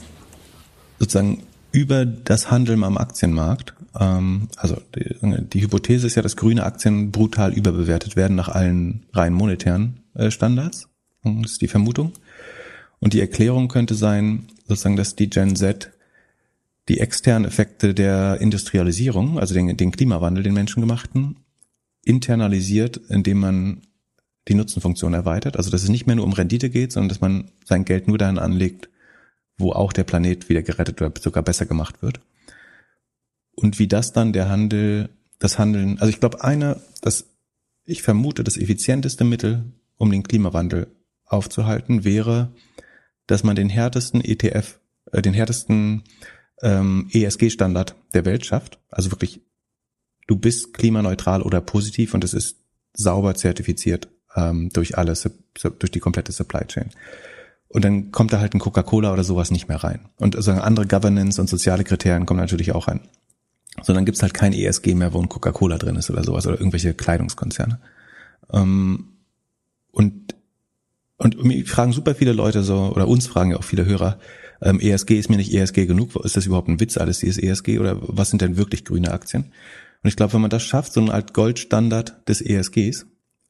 sozusagen über das Handeln am Aktienmarkt. Ähm, also die, die Hypothese ist ja, dass grüne Aktien brutal überbewertet werden nach allen rein monetären äh, Standards. Das ist die Vermutung. Und die Erklärung könnte sein, sozusagen, dass die Gen Z die externen Effekte der Industrialisierung, also den, den Klimawandel, den menschengemachten, internalisiert, indem man die Nutzenfunktion erweitert. Also dass es nicht mehr nur um Rendite geht, sondern dass man sein Geld nur dahin anlegt, wo auch der Planet wieder gerettet oder sogar besser gemacht wird. Und wie das dann der Handel, das Handeln, also ich glaube, eine, das, ich vermute, das effizienteste Mittel, um den Klimawandel aufzuhalten, wäre, dass man den härtesten ETF, äh, den härtesten ähm, ESG-Standard der Welt schafft. Also wirklich, du bist klimaneutral oder positiv und es ist sauber zertifiziert ähm, durch alles, durch die komplette Supply Chain. Und dann kommt da halt ein Coca-Cola oder sowas nicht mehr rein. Und also andere Governance und soziale Kriterien kommen natürlich auch rein. So, dann gibt's halt kein ESG mehr, wo ein Coca-Cola drin ist oder sowas oder irgendwelche Kleidungskonzerne. Ähm, und und mich fragen super viele Leute so, oder uns fragen ja auch viele Hörer, ähm, ESG ist mir nicht ESG genug, ist das überhaupt ein Witz alles, dieses ESG, oder was sind denn wirklich grüne Aktien? Und ich glaube, wenn man das schafft, so eine Art Goldstandard des ESGs,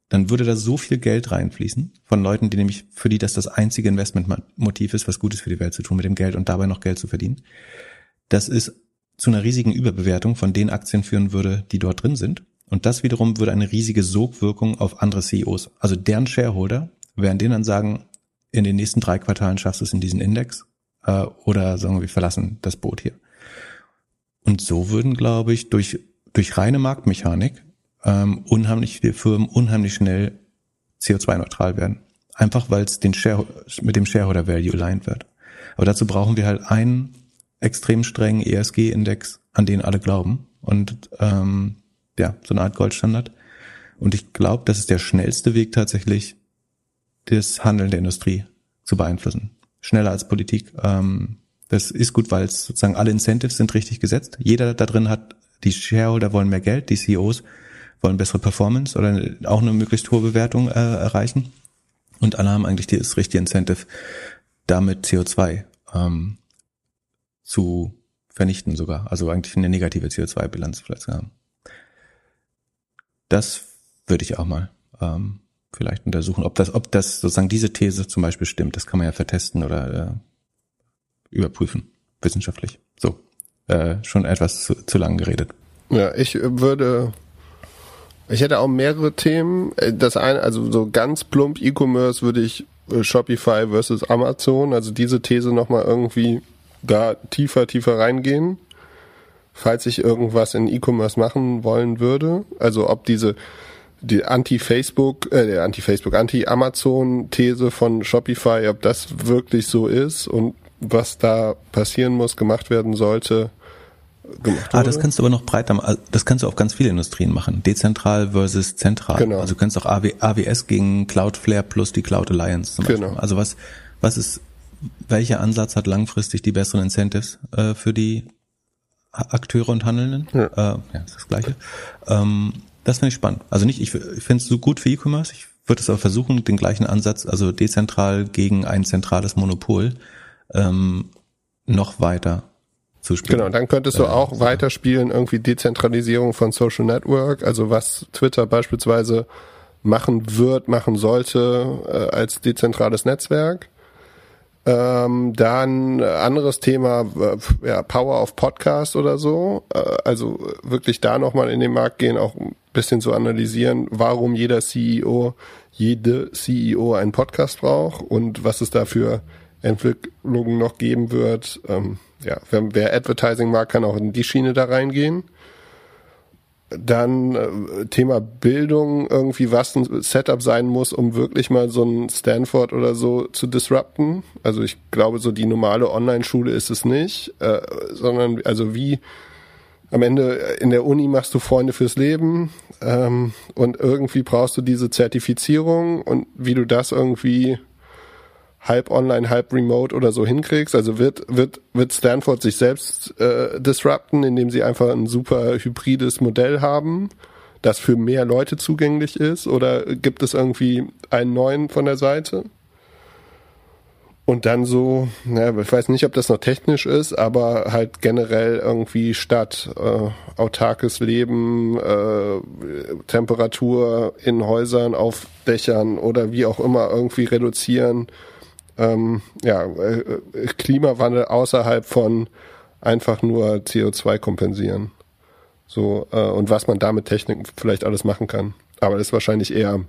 dann würde da so viel Geld reinfließen von Leuten, die nämlich, für die das das einzige Investmentmotiv ist, was Gutes für die Welt zu tun mit dem Geld und dabei noch Geld zu verdienen. Das ist zu einer riesigen Überbewertung von den Aktien führen würde, die dort drin sind. Und das wiederum würde eine riesige Sogwirkung auf andere CEOs, also deren Shareholder, werden denen dann sagen, in den nächsten drei Quartalen schaffst du es in diesen Index äh, oder sagen wir, wir verlassen das Boot hier. Und so würden, glaube ich, durch, durch reine Marktmechanik ähm, unheimlich viele Firmen unheimlich schnell CO2-neutral werden. Einfach weil es den Share, mit dem Shareholder Value aligned wird. Aber dazu brauchen wir halt einen extrem strengen ESG-Index, an den alle glauben. Und ähm, ja, so eine Art Goldstandard. Und ich glaube, das ist der schnellste Weg tatsächlich, das Handeln der Industrie zu beeinflussen. Schneller als Politik. Ähm, das ist gut, weil es sozusagen alle Incentives sind richtig gesetzt. Jeder da drin hat, die Shareholder wollen mehr Geld, die CEOs wollen bessere Performance oder auch eine möglichst hohe Bewertung äh, erreichen. Und alle haben eigentlich das richtige Incentive, damit CO2 ähm, zu vernichten sogar. Also eigentlich eine negative CO2-Bilanz vielleicht zu haben. Das würde ich auch mal ähm, vielleicht untersuchen, ob das, ob das sozusagen diese These zum Beispiel stimmt. Das kann man ja vertesten oder äh, überprüfen, wissenschaftlich. So, äh, schon etwas zu, zu lang geredet. Ja, ich würde, ich hätte auch mehrere Themen. Äh, das eine, also so ganz plump E-Commerce würde ich äh, Shopify versus Amazon, also diese These nochmal irgendwie da tiefer, tiefer reingehen, falls ich irgendwas in E-Commerce machen wollen würde. Also ob diese die Anti-Facebook, äh, der Anti-Facebook, Anti-Amazon-These von Shopify, ob das wirklich so ist und was da passieren muss, gemacht werden sollte. Gemacht ah, das kannst du aber noch breiter, das kannst du auf ganz viele Industrien machen. Dezentral versus zentral. Genau. Also du kannst auch AW, AWS gegen Cloudflare plus die Cloud Alliance zum Beispiel. Genau. Also was, was ist, welcher Ansatz hat langfristig die besseren Incentives äh, für die Akteure und Handelnden? Ja, äh, ja das ist das Gleiche. Ähm, das finde ich spannend. Also nicht, ich, ich finde es so gut für E-Commerce. Ich würde es aber versuchen, den gleichen Ansatz, also dezentral gegen ein zentrales Monopol, ähm, noch weiter zu spielen. Genau, dann könntest du äh, auch äh, weiterspielen, irgendwie Dezentralisierung von Social Network, also was Twitter beispielsweise machen wird, machen sollte äh, als dezentrales Netzwerk. Ähm, dann anderes Thema, äh, ja, Power of Podcast oder so. Äh, also wirklich da nochmal in den Markt gehen, auch ein bisschen zu analysieren, warum jeder CEO, jede CEO einen Podcast braucht und was es da für Entwicklungen noch geben wird. Ähm, ja, wer, wer Advertising mag, kann auch in die Schiene da reingehen. Dann äh, Thema Bildung, irgendwie was ein Setup sein muss, um wirklich mal so ein Stanford oder so zu disrupten. Also ich glaube, so die normale Online-Schule ist es nicht, äh, sondern also wie am Ende in der Uni machst du Freunde fürs Leben ähm, und irgendwie brauchst du diese Zertifizierung und wie du das irgendwie halb online, halb remote oder so hinkriegst. Also wird, wird, wird Stanford sich selbst äh, disrupten, indem sie einfach ein super hybrides Modell haben, das für mehr Leute zugänglich ist? Oder gibt es irgendwie einen neuen von der Seite? Und dann so, ja, ich weiß nicht, ob das noch technisch ist, aber halt generell irgendwie statt äh, autarkes Leben, äh, Temperatur in Häusern, auf Dächern oder wie auch immer irgendwie reduzieren ähm, ja, äh, Klimawandel außerhalb von einfach nur CO2 kompensieren. So, äh, und was man da mit Technik vielleicht alles machen kann. Aber das ist wahrscheinlich eher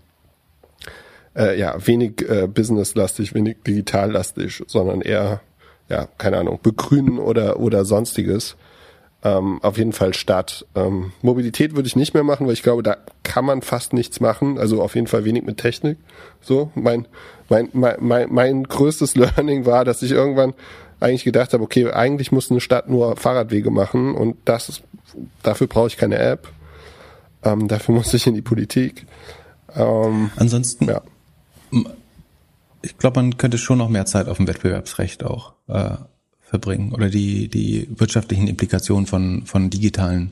äh, ja, wenig äh, businesslastig, wenig digitallastig, sondern eher, ja, keine Ahnung, begrünen oder, oder sonstiges. Ähm, auf jeden Fall Stadt. Ähm, Mobilität würde ich nicht mehr machen, weil ich glaube, da kann man fast nichts machen. Also auf jeden Fall wenig mit Technik. So, mein, mein, mein, mein, mein größtes <laughs> Learning war, dass ich irgendwann eigentlich gedacht habe, okay, eigentlich muss eine Stadt nur Fahrradwege machen und das dafür brauche ich keine App. Ähm, dafür muss ich in die Politik. Ähm, Ansonsten, ja. ich glaube, man könnte schon noch mehr Zeit auf dem Wettbewerbsrecht auch äh, verbringen oder die, die wirtschaftlichen Implikationen von, von digitalen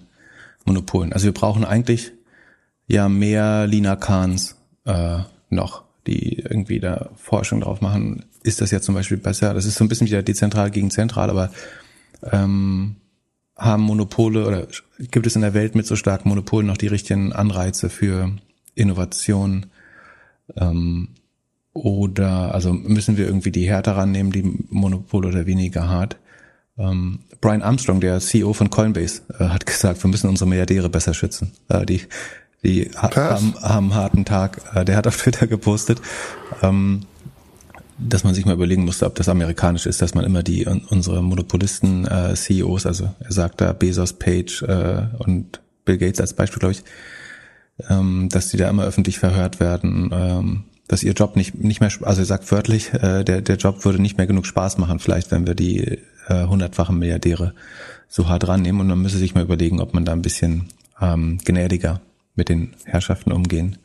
Monopolen. Also wir brauchen eigentlich ja mehr Lina Kahns äh, noch, die irgendwie da Forschung drauf machen. Ist das jetzt zum Beispiel besser? Das ist so ein bisschen wieder dezentral gegen zentral, aber ähm, haben Monopole oder gibt es in der Welt mit so starken Monopolen noch die richtigen Anreize für Innovation? Ähm, oder also müssen wir irgendwie die härter rannehmen, die Monopole oder weniger hart? Ähm, Brian Armstrong, der CEO von Coinbase, äh, hat gesagt, wir müssen unsere Milliardäre besser schützen. Äh, die die ha haben, haben einen harten Tag. Äh, der hat auf Twitter gepostet. Ähm, dass man sich mal überlegen musste, ob das amerikanisch ist, dass man immer die unsere Monopolisten äh, CEOs, also er sagt da Bezos, Page äh, und Bill Gates als Beispiel, glaube ich, ähm, dass die da immer öffentlich verhört werden, ähm, dass ihr Job nicht nicht mehr, also er sagt wörtlich, äh, der der Job würde nicht mehr genug Spaß machen, vielleicht wenn wir die äh, hundertfachen Milliardäre so hart rannehmen. Und man müsse sich mal überlegen, ob man da ein bisschen ähm, gnädiger mit den Herrschaften umgehen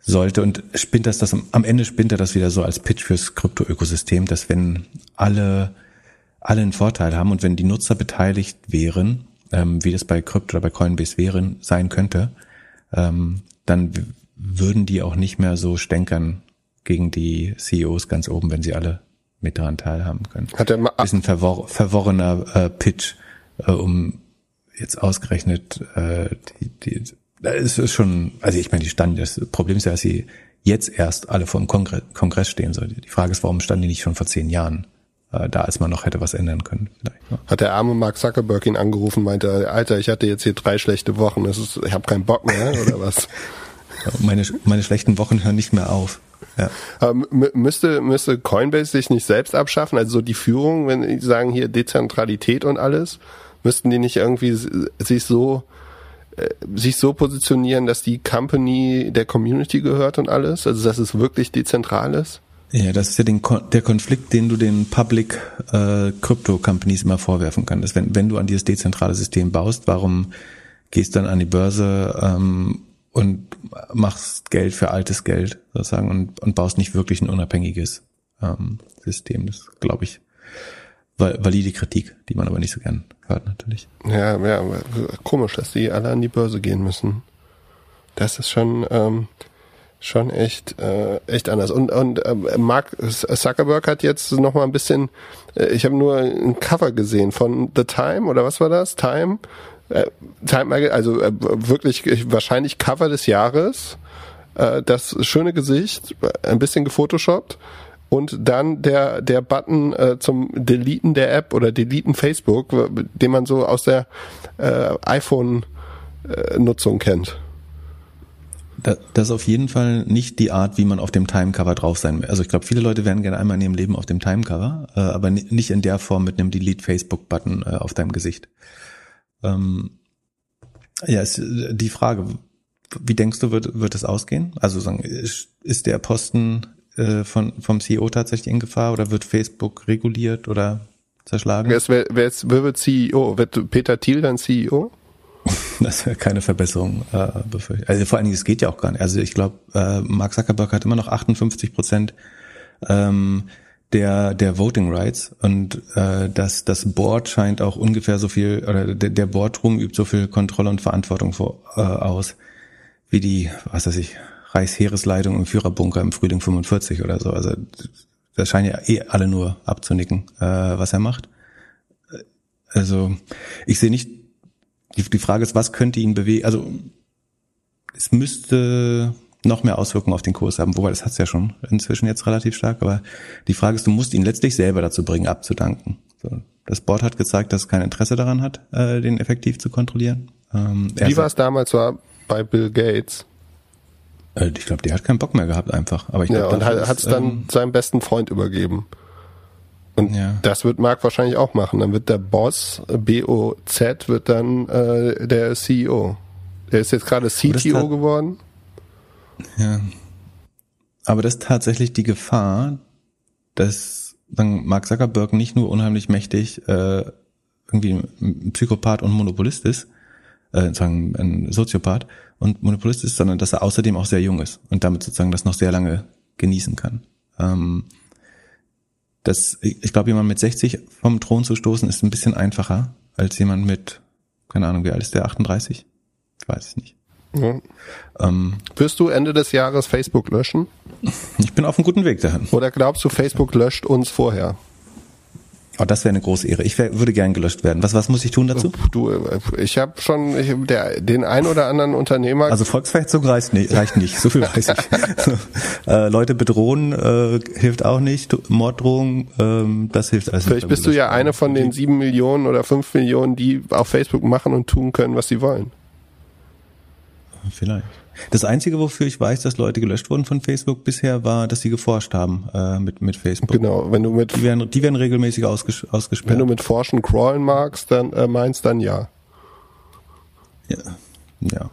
sollte. Und spinnt das das am Ende spinnt er das wieder so als Pitch fürs Krypto-Ökosystem, dass wenn alle alle einen Vorteil haben und wenn die Nutzer beteiligt wären, ähm, wie das bei Krypto oder bei Coinbase wären sein könnte, ähm, dann würden die auch nicht mehr so stänkern gegen die CEOs ganz oben, wenn sie alle mit daran teilhaben können. Hat er mal ist ein verwor verworrener äh, Pitch, äh, um jetzt ausgerechnet äh, die, die es ist schon, also ich meine, die standen, das Problem ist ja, dass sie jetzt erst alle vor dem Kongress, Kongress stehen. So, die Frage ist, warum standen die nicht schon vor zehn Jahren äh, da, als man noch hätte was ändern können? Vielleicht, ne? Hat der arme Mark Zuckerberg ihn angerufen, meinte, Alter, ich hatte jetzt hier drei schlechte Wochen, das ist, ich habe keinen Bock mehr, oder was? <laughs> meine, meine schlechten Wochen hören nicht mehr auf. Ja. Aber müsste, müsste Coinbase sich nicht selbst abschaffen? Also so die Führung, wenn die sagen hier Dezentralität und alles, müssten die nicht irgendwie sich so äh, sich so positionieren, dass die Company der Community gehört und alles, also dass es wirklich dezentral ist? Ja, das ist ja den, der Konflikt, den du den Public äh, Crypto Companies immer vorwerfen kannst. Wenn, wenn du an dieses dezentrale System baust, warum gehst du dann an die Börse ähm, und machst Geld für altes Geld sozusagen und, und baust nicht wirklich ein unabhängiges ähm, System? Das glaube ich valide Kritik, die man aber nicht so gern hört natürlich. Ja, ja, komisch, dass die alle an die Börse gehen müssen. Das ist schon ähm, schon echt äh, echt anders. Und und äh, Mark Zuckerberg hat jetzt noch mal ein bisschen. Äh, ich habe nur ein Cover gesehen von The Time oder was war das? Time. Äh, Time, also äh, wirklich wahrscheinlich Cover des Jahres. Äh, das schöne Gesicht, ein bisschen gefotoshoppt und dann der der Button äh, zum Deleten der App oder Deleten Facebook, den man so aus der äh, iPhone äh, Nutzung kennt. Das ist auf jeden Fall nicht die Art, wie man auf dem Timecover drauf sein will. Also ich glaube, viele Leute werden gerne einmal in ihrem Leben auf dem Timecover, äh, aber nicht in der Form mit einem Delete Facebook Button äh, auf deinem Gesicht. Ähm, ja, ist die Frage, wie denkst du, wird, wird es ausgehen? Also sagen, ist, ist der Posten äh, von, vom CEO tatsächlich in Gefahr oder wird Facebook reguliert oder zerschlagen? Wer, ist, wer, wer, ist, wer wird CEO? Wird Peter Thiel dann CEO? <laughs> das wäre keine Verbesserung äh, befürchtet. Also vor allen Dingen, es geht ja auch gar nicht. Also ich glaube, äh, Mark Zuckerberg hat immer noch 58 Prozent ähm, der der Voting Rights und äh, das das Board scheint auch ungefähr so viel oder der, der Boardroom übt so viel Kontrolle und Verantwortung vor, äh, aus wie die was weiß ich Reichsheeresleitung im Führerbunker im Frühling 45 oder so. Also da scheinen ja eh alle nur abzunicken, äh, was er macht. Also ich sehe nicht, die, die Frage ist, was könnte ihn bewegen? Also es müsste noch mehr Auswirkungen auf den Kurs haben, wobei das hat's ja schon inzwischen jetzt relativ stark, aber die Frage ist, du musst ihn letztlich selber dazu bringen, abzudanken. So, das Board hat gezeigt, dass es kein Interesse daran hat, äh, den effektiv zu kontrollieren. Ähm, Wie war es damals war bei Bill Gates? Äh, ich glaube, der hat keinen Bock mehr gehabt einfach. Aber ich glaub, ja, und hat es dann ähm, seinem besten Freund übergeben. Und ja. das wird Mark wahrscheinlich auch machen. Dann wird der Boss, B-O-Z, wird dann äh, der CEO. Der ist jetzt gerade CTO geworden. Ja. Aber das ist tatsächlich die Gefahr, dass sagen, Mark Zuckerberg nicht nur unheimlich mächtig äh, irgendwie ein Psychopath und Monopolist ist, äh, sagen ein Soziopath, und Monopolist ist, sondern dass er außerdem auch sehr jung ist und damit sozusagen das noch sehr lange genießen kann. Ähm, das, ich glaube, jemand mit 60 vom Thron zu stoßen, ist ein bisschen einfacher als jemand mit, keine Ahnung, wie alt ist der, 38? Ich weiß es nicht. Ja. Ähm, Wirst du Ende des Jahres Facebook löschen? <laughs> Ich bin auf einem guten Weg dahin. Oder glaubst du, Facebook löscht uns vorher? Oh, das wäre eine große Ehre. Ich wär, würde gern gelöscht werden. Was, was muss ich tun dazu? Du, ich habe schon ich, der, den ein oder anderen Unternehmer. Also Volksverhetzung reicht nicht, reicht nicht. So viel weiß ich. <laughs> so, äh, Leute bedrohen äh, hilft auch nicht. Morddrohung, ähm, das hilft alles Vielleicht bist du ja eine von den sieben Millionen oder fünf Millionen, die auf Facebook machen und tun können, was sie wollen. Vielleicht. Das Einzige, wofür ich weiß, dass Leute gelöscht wurden von Facebook bisher, war, dass sie geforscht haben äh, mit, mit Facebook. Genau, wenn du mit die werden, die werden regelmäßig ausges ausgesperrt. Wenn du mit Forschen crawlen magst, dann äh, meinst, dann ja. Ja, ja.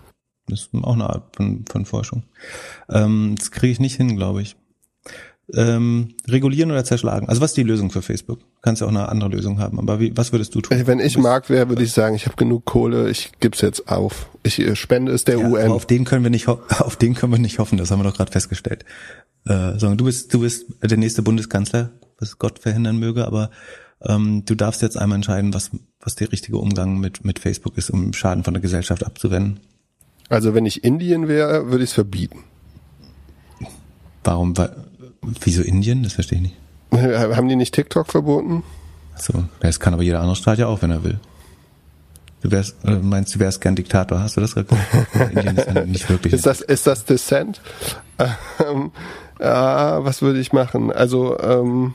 Das ist auch eine Art von, von Forschung. Ähm, das kriege ich nicht hin, glaube ich ähm, regulieren oder zerschlagen? Also was ist die Lösung für Facebook? Kannst ja auch eine andere Lösung haben, aber wie, was würdest du tun? Wenn ich Mark wäre, würde ich sagen, ich habe genug Kohle, ich gib's jetzt auf. Ich äh, spende es der ja, UN. Auf den können wir nicht <laughs> auf den können wir nicht hoffen, das haben wir doch gerade festgestellt. Äh, sagen, du bist du bist der nächste Bundeskanzler, was Gott verhindern möge, aber ähm, du darfst jetzt einmal entscheiden, was was der richtige Umgang mit mit Facebook ist, um Schaden von der Gesellschaft abzuwenden. Also wenn ich Indien wäre, würde ich es verbieten. Warum? Wieso Indien? Das verstehe ich nicht. <laughs> Haben die nicht TikTok verboten? So, das kann aber jeder andere Staat ja auch, wenn er will. Du wärst, äh, meinst du wärst gern Diktator? Hast du das gesagt? <laughs> Indien ist ja nicht wirklich. Ist das, ist das Dissent? <laughs> Ähm, ah, was würde ich machen? Also, ähm,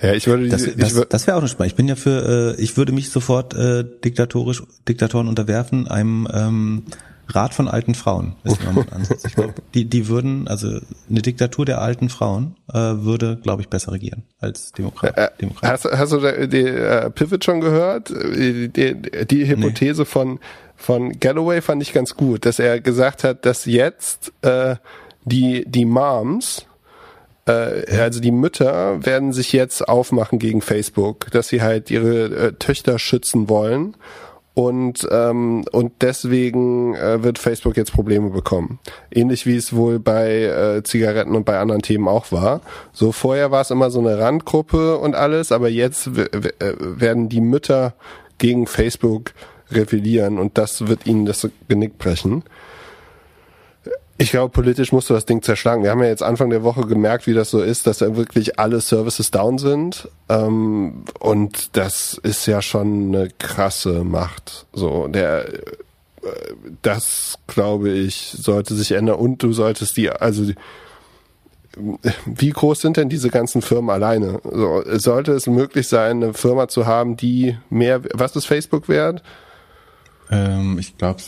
ja, ich würde, das, das, würd, das wäre auch eine spannend. Ich bin ja für, äh, ich würde mich sofort äh, diktatorisch Diktatoren unterwerfen, einem ähm, Rat von alten Frauen ist mein <laughs> Ansatz. Ich glaube, die, die würden, also eine Diktatur der alten Frauen äh, würde, glaube ich, besser regieren als Demokrat. Äh, Demokrat. Hast, hast du die, die äh, Pivot schon gehört? Die, die, die Hypothese nee. von, von Galloway fand ich ganz gut, dass er gesagt hat, dass jetzt äh, die, die Moms, äh, also die Mütter werden sich jetzt aufmachen gegen Facebook, dass sie halt ihre äh, Töchter schützen wollen und ähm, und deswegen äh, wird Facebook jetzt Probleme bekommen. Ähnlich wie es wohl bei äh, Zigaretten und bei anderen Themen auch war. So vorher war es immer so eine Randgruppe und alles, aber jetzt äh, werden die Mütter gegen Facebook rebellieren und das wird ihnen das Genick brechen. Ich glaube, politisch musst du das Ding zerschlagen. Wir haben ja jetzt Anfang der Woche gemerkt, wie das so ist, dass da wirklich alle Services down sind. Ähm, und das ist ja schon eine krasse Macht. So, der, äh, das glaube ich, sollte sich ändern. Und du solltest die, also, wie groß sind denn diese ganzen Firmen alleine? So, sollte es möglich sein, eine Firma zu haben, die mehr, was ist Facebook wert? Ähm, ich glaube,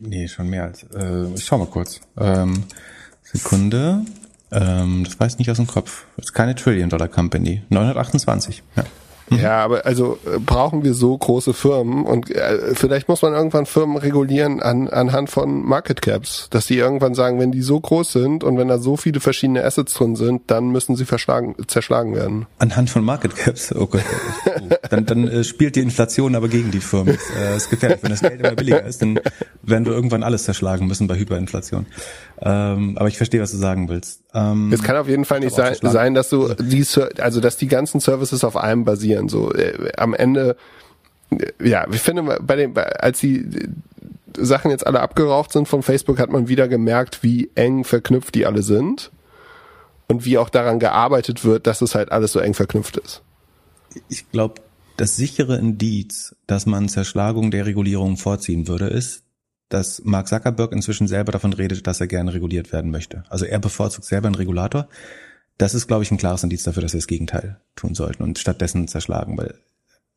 Nee, schon mehr als. Äh, ich schau mal kurz. Ähm, Sekunde. Ähm, das weiß ich nicht aus dem Kopf. Das ist keine Trillion-Dollar-Company. 928. Ja. Ja, aber also äh, brauchen wir so große Firmen und äh, vielleicht muss man irgendwann Firmen regulieren an, anhand von Market Caps, dass die irgendwann sagen, wenn die so groß sind und wenn da so viele verschiedene Assets drin sind, dann müssen sie verschlagen, zerschlagen werden. Anhand von Market Caps, oh Gott. dann dann äh, spielt die Inflation aber gegen die Firmen. Das äh, ist gefährlich. Wenn das Geld immer billiger ist, dann werden wir irgendwann alles zerschlagen müssen bei Hyperinflation. Ähm, aber ich verstehe, was du sagen willst. Ähm, es kann auf jeden Fall nicht sein, sein, dass du die, also dass die ganzen Services auf einem basieren. So äh, am Ende, ja, ich finde, bei den, als die Sachen jetzt alle abgeraucht sind von Facebook, hat man wieder gemerkt, wie eng verknüpft die alle sind und wie auch daran gearbeitet wird, dass es halt alles so eng verknüpft ist. Ich glaube, das sichere Indiz, dass man Zerschlagung der Regulierung vorziehen würde, ist, dass Mark Zuckerberg inzwischen selber davon redet, dass er gerne reguliert werden möchte. Also er bevorzugt selber einen Regulator. Das ist, glaube ich, ein klares Indiz dafür, dass wir das Gegenteil tun sollten und stattdessen zerschlagen, weil,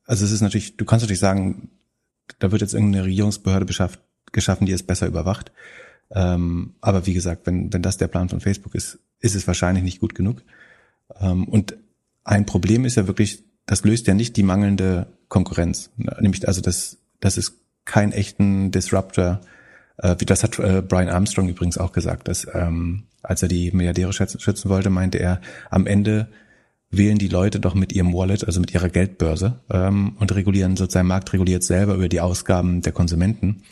also es ist natürlich, du kannst natürlich sagen, da wird jetzt irgendeine Regierungsbehörde beschafft, geschaffen, die es besser überwacht. Ähm, aber wie gesagt, wenn, wenn das der Plan von Facebook ist, ist es wahrscheinlich nicht gut genug. Ähm, und ein Problem ist ja wirklich, das löst ja nicht die mangelnde Konkurrenz. Nämlich also, das, das ist keinen echten Disruptor. Äh, wie das hat äh, Brian Armstrong übrigens auch gesagt, dass ähm, als er die Milliardäre schützen, wollte, meinte er, am Ende wählen die Leute doch mit ihrem Wallet, also mit ihrer Geldbörse, ähm, und regulieren sozusagen Markt reguliert selber über die Ausgaben der Konsumenten.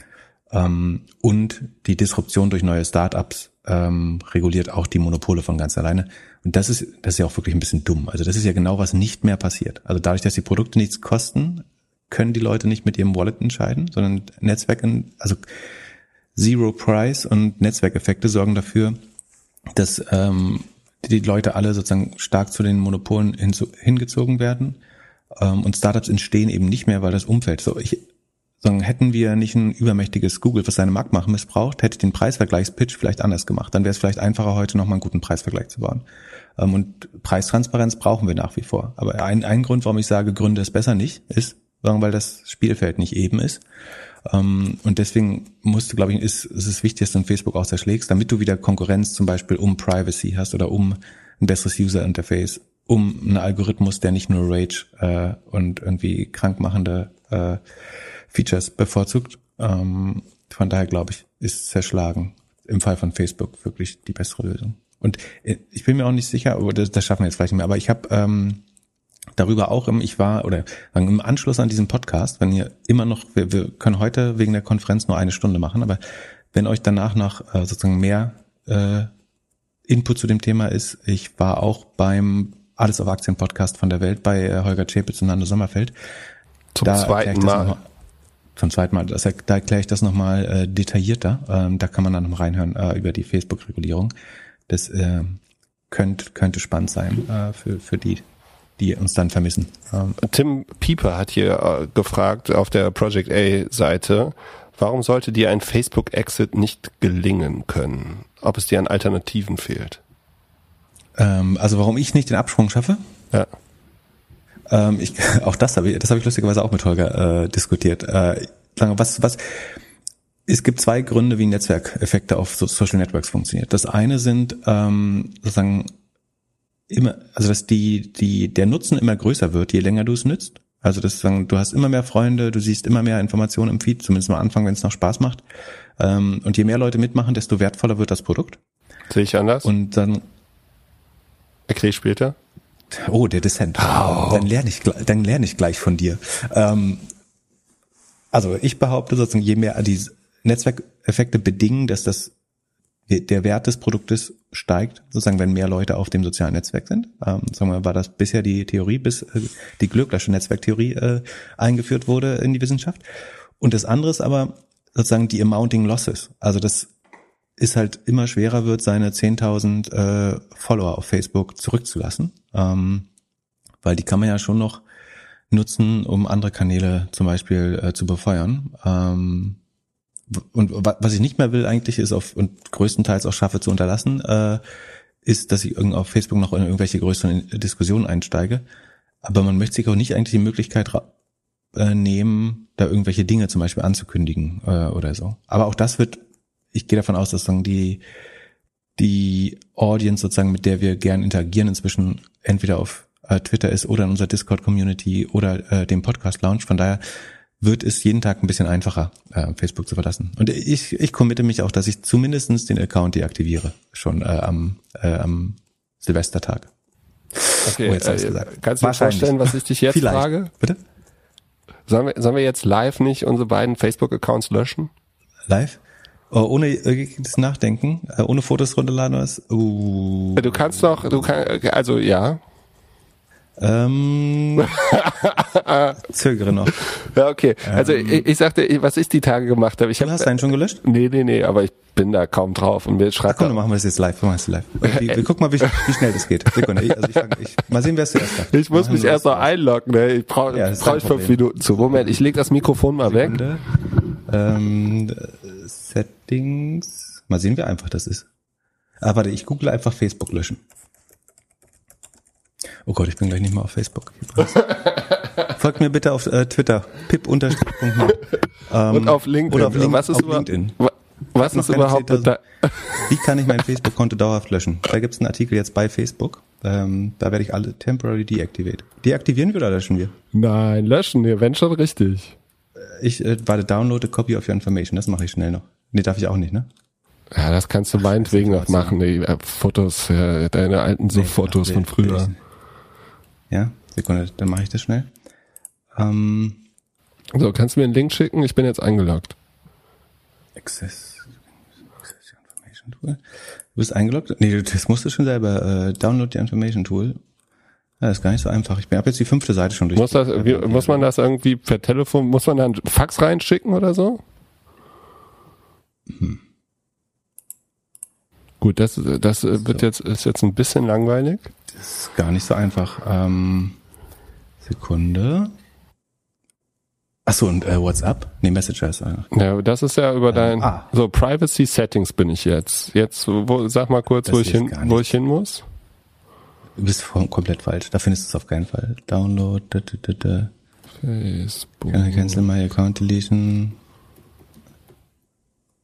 Ähm, und die Disruption durch neue Startups ähm, reguliert auch die Monopole von ganz alleine. Und das ist, das ist ja auch wirklich ein bisschen dumm. Also das ist ja genau, was nicht mehr passiert. Also dadurch, dass die Produkte nichts kosten, können die Leute nicht mit ihrem Wallet entscheiden, sondern Netzwerke, also Zero Price und Netzwerkeffekte sorgen dafür, dass ähm, die Leute alle sozusagen stark zu den Monopolen hingezogen werden. Ähm, und Startups entstehen eben nicht mehr, weil das Umfeld so, ich, sagen, hätten wir nicht ein übermächtiges Google, was seine Marktmacht missbraucht, hätte ich den Preisvergleichspitch vielleicht anders gemacht. Dann wäre es vielleicht einfacher, heute nochmal einen guten Preisvergleich zu bauen. Ähm, und Preistransparenz brauchen wir nach wie vor. Aber ein, ein Grund, warum ich sage, Gründe es besser nicht, ist, weil das Spielfeld nicht eben ist. Ähm, und deswegen musst du, glaube ich, ist, ist es wichtig, dass du in Facebook auch zerschlägst, damit du wieder Konkurrenz zum Beispiel um Privacy hast oder um ein besseres User Interface, um einen Algorithmus, der nicht nur Rage äh, und irgendwie krankmachende äh, Features bevorzugt. Ähm, von daher glaube ich, ist zerschlagen im Fall von Facebook wirklich die bessere Lösung. Und äh, ich bin mir auch nicht sicher, aber das, das schaffen wir jetzt vielleicht nicht mehr. Aber ich habe ähm, darüber auch im, ich war, oder im Anschluss an diesen Podcast, wenn ihr immer noch, wir, wir können heute wegen der Konferenz nur eine Stunde machen, aber wenn euch danach noch äh, sozusagen mehr äh, Input zu dem Thema ist, ich war auch beim Alles auf Aktien Podcast von der Welt bei äh, Holger Czepitz und Nando Sommerfeld. Zum da zweiten Mal. Noch, zum zweiten Mal. Das, da erkläre ich das nochmal äh, detaillierter. Ähm, da kann man dann noch reinhören äh, über die Facebook-Regulierung. Das äh, könnte, könnte spannend sein äh, für, für die, die uns dann vermissen. Ähm, Tim Pieper hat hier äh, gefragt auf der Project A-Seite, warum sollte dir ein Facebook-Exit nicht gelingen können? Ob es dir an Alternativen fehlt? Ähm, also warum ich nicht den Absprung schaffe? Ja. Ähm, ich, <laughs> auch das habe ich, das habe ich lustigerweise auch mit Holger äh, diskutiert. Äh, was, was, es gibt zwei Gründe, wie Netzwerkeffekte auf Social Networks funktioniert. Das eine sind ähm, sozusagen immer, also dass die, die, der Nutzen immer größer wird, je länger du es nützt. Also das sagen, du hast immer mehr Freunde, du siehst immer mehr Informationen im Feed, zumindest am Anfang, wenn es noch Spaß macht. Ähm, und je mehr Leute mitmachen, desto wertvoller wird das Produkt. Sehe ich anders. Und dann. Erklär später. Oh, der Descent. Oh. Dann lerne ich, dann lerne ich gleich von dir. Ähm, also ich behaupte sozusagen, je mehr die Netzwerkeffekte bedingen, dass das der Wert des Produktes steigt, sozusagen, wenn mehr Leute auf dem sozialen Netzwerk sind. Ähm, sagen wir, war das bisher die Theorie, bis äh, die Glöcklersche Netzwerktheorie äh, eingeführt wurde in die Wissenschaft. Und das andere ist aber sozusagen die Amounting Losses. Also das ist halt immer schwerer wird, seine 10.000 äh, Follower auf Facebook zurückzulassen, ähm, weil die kann man ja schon noch nutzen, um andere Kanäle zum Beispiel äh, zu befeuern. Ähm, und was ich nicht mehr will eigentlich ist auf und größtenteils auch schaffe zu unterlassen, äh, ist, dass ich irgend auf Facebook noch in irgendwelche größeren Diskussionen einsteige. Aber man möchte sich auch nicht eigentlich die Möglichkeit äh, nehmen, da irgendwelche Dinge zum Beispiel anzukündigen äh, oder so. Aber auch das wird, ich gehe davon aus, dass dann die die Audience sozusagen, mit der wir gern interagieren, inzwischen entweder auf äh, Twitter ist oder in unserer Discord-Community oder äh, dem Podcast-Lounge. Von daher wird es jeden Tag ein bisschen einfacher, äh, Facebook zu verlassen. Und ich, ich committe mich auch, dass ich zumindestens den Account deaktiviere, schon äh, am, äh, am Silvestertag. Okay, oh, äh, kannst du dir vorstellen, was ich dich jetzt <laughs> Vielleicht. frage? Bitte? Sollen wir, sollen wir jetzt live nicht unsere beiden Facebook-Accounts löschen? Live? Oh, ohne irgendes Nachdenken, äh, ohne Fotos runterladen was? Uh. Du kannst doch, du kannst, also ja, ähm, <laughs> zögere noch. Ja, okay. Also ähm, ich, ich, sagte, was ich die Tage gemacht habe. Ich du hab, hast deinen schon gelöscht? Nee, nee, nee, aber ich bin da kaum drauf und mir schreibt. Komm, dann machen wir das jetzt live. Wir machen es live. Wir, wir gucken mal, wie, wie, schnell das geht. Sekunde. Ich, also ich, fang, ich, mal sehen, wer es zuerst hat. Ich muss mich erst noch einloggen. Ne? Ich brauche ja, brauch ich fünf Minuten zu. Moment, ich leg das Mikrofon mal Sekunde. weg. Ähm, Settings. Mal sehen, wie einfach das ist. Ah, warte, ich google einfach Facebook löschen. Oh Gott, ich bin gleich nicht mehr auf Facebook. Folgt mir bitte auf äh, Twitter. pip ähm, Und auf LinkedIn. Oder auf, Link was ist auf LinkedIn. Was ist überhaupt da? Wie kann ich mein Facebook-Konto dauerhaft löschen? Da gibt es einen Artikel jetzt bei Facebook. Ähm, da werde ich alle temporary deactivate. Deaktivieren wir oder löschen wir? Nein, löschen wir, wenn schon richtig. Äh, ich äh, warte, download a copy of your information. Das mache ich schnell noch. Nee, darf ich auch nicht, ne? Ja, das kannst du meinetwegen noch machen. Die äh, Fotos, äh, deine alten so Fotos von früher. Ja, Sekunde, dann mache ich das schnell. Ähm, so, kannst du mir einen Link schicken? Ich bin jetzt eingeloggt. Access, Access Information Tool. Du bist eingeloggt? Nee, das musst du schon selber. Äh, download the Information Tool. Ja, das ist gar nicht so einfach. Ich bin ab jetzt die fünfte Seite schon durch. Muss, das, wie, muss man das irgendwie per Telefon, muss man da einen Fax reinschicken oder so? Hm. Gut, das, das wird so. jetzt, ist jetzt ein bisschen langweilig. Das ist gar nicht so einfach. Ähm, Sekunde. Achso, und äh, WhatsApp? Nee, Messenger ist einer. Ja, das ist ja über ähm, dein, ah. so Privacy Settings bin ich jetzt. Jetzt, wo, sag mal kurz, das wo ich hin, wo ich hin muss. Du bist komplett falsch. Da findest du es auf keinen Fall. Download, da, da, da, da. Facebook. Cancel my account deletion.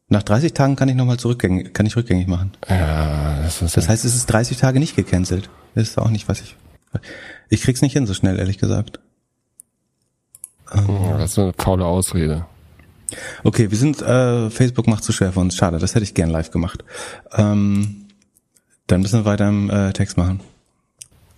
Nach 30 Tagen kann ich nochmal zurückgängig, kann ich rückgängig machen. Ja, das ist. Das heißt, es ist 30 Tage nicht gecancelt. Das ist auch nicht, was ich. Ich krieg's nicht hin so schnell, ehrlich gesagt. Oh, das ist eine faule Ausrede. Okay, wir sind, äh, Facebook macht zu schwer für uns. Schade, das hätte ich gern live gemacht. Ähm, dann müssen wir weiter im äh, Text machen.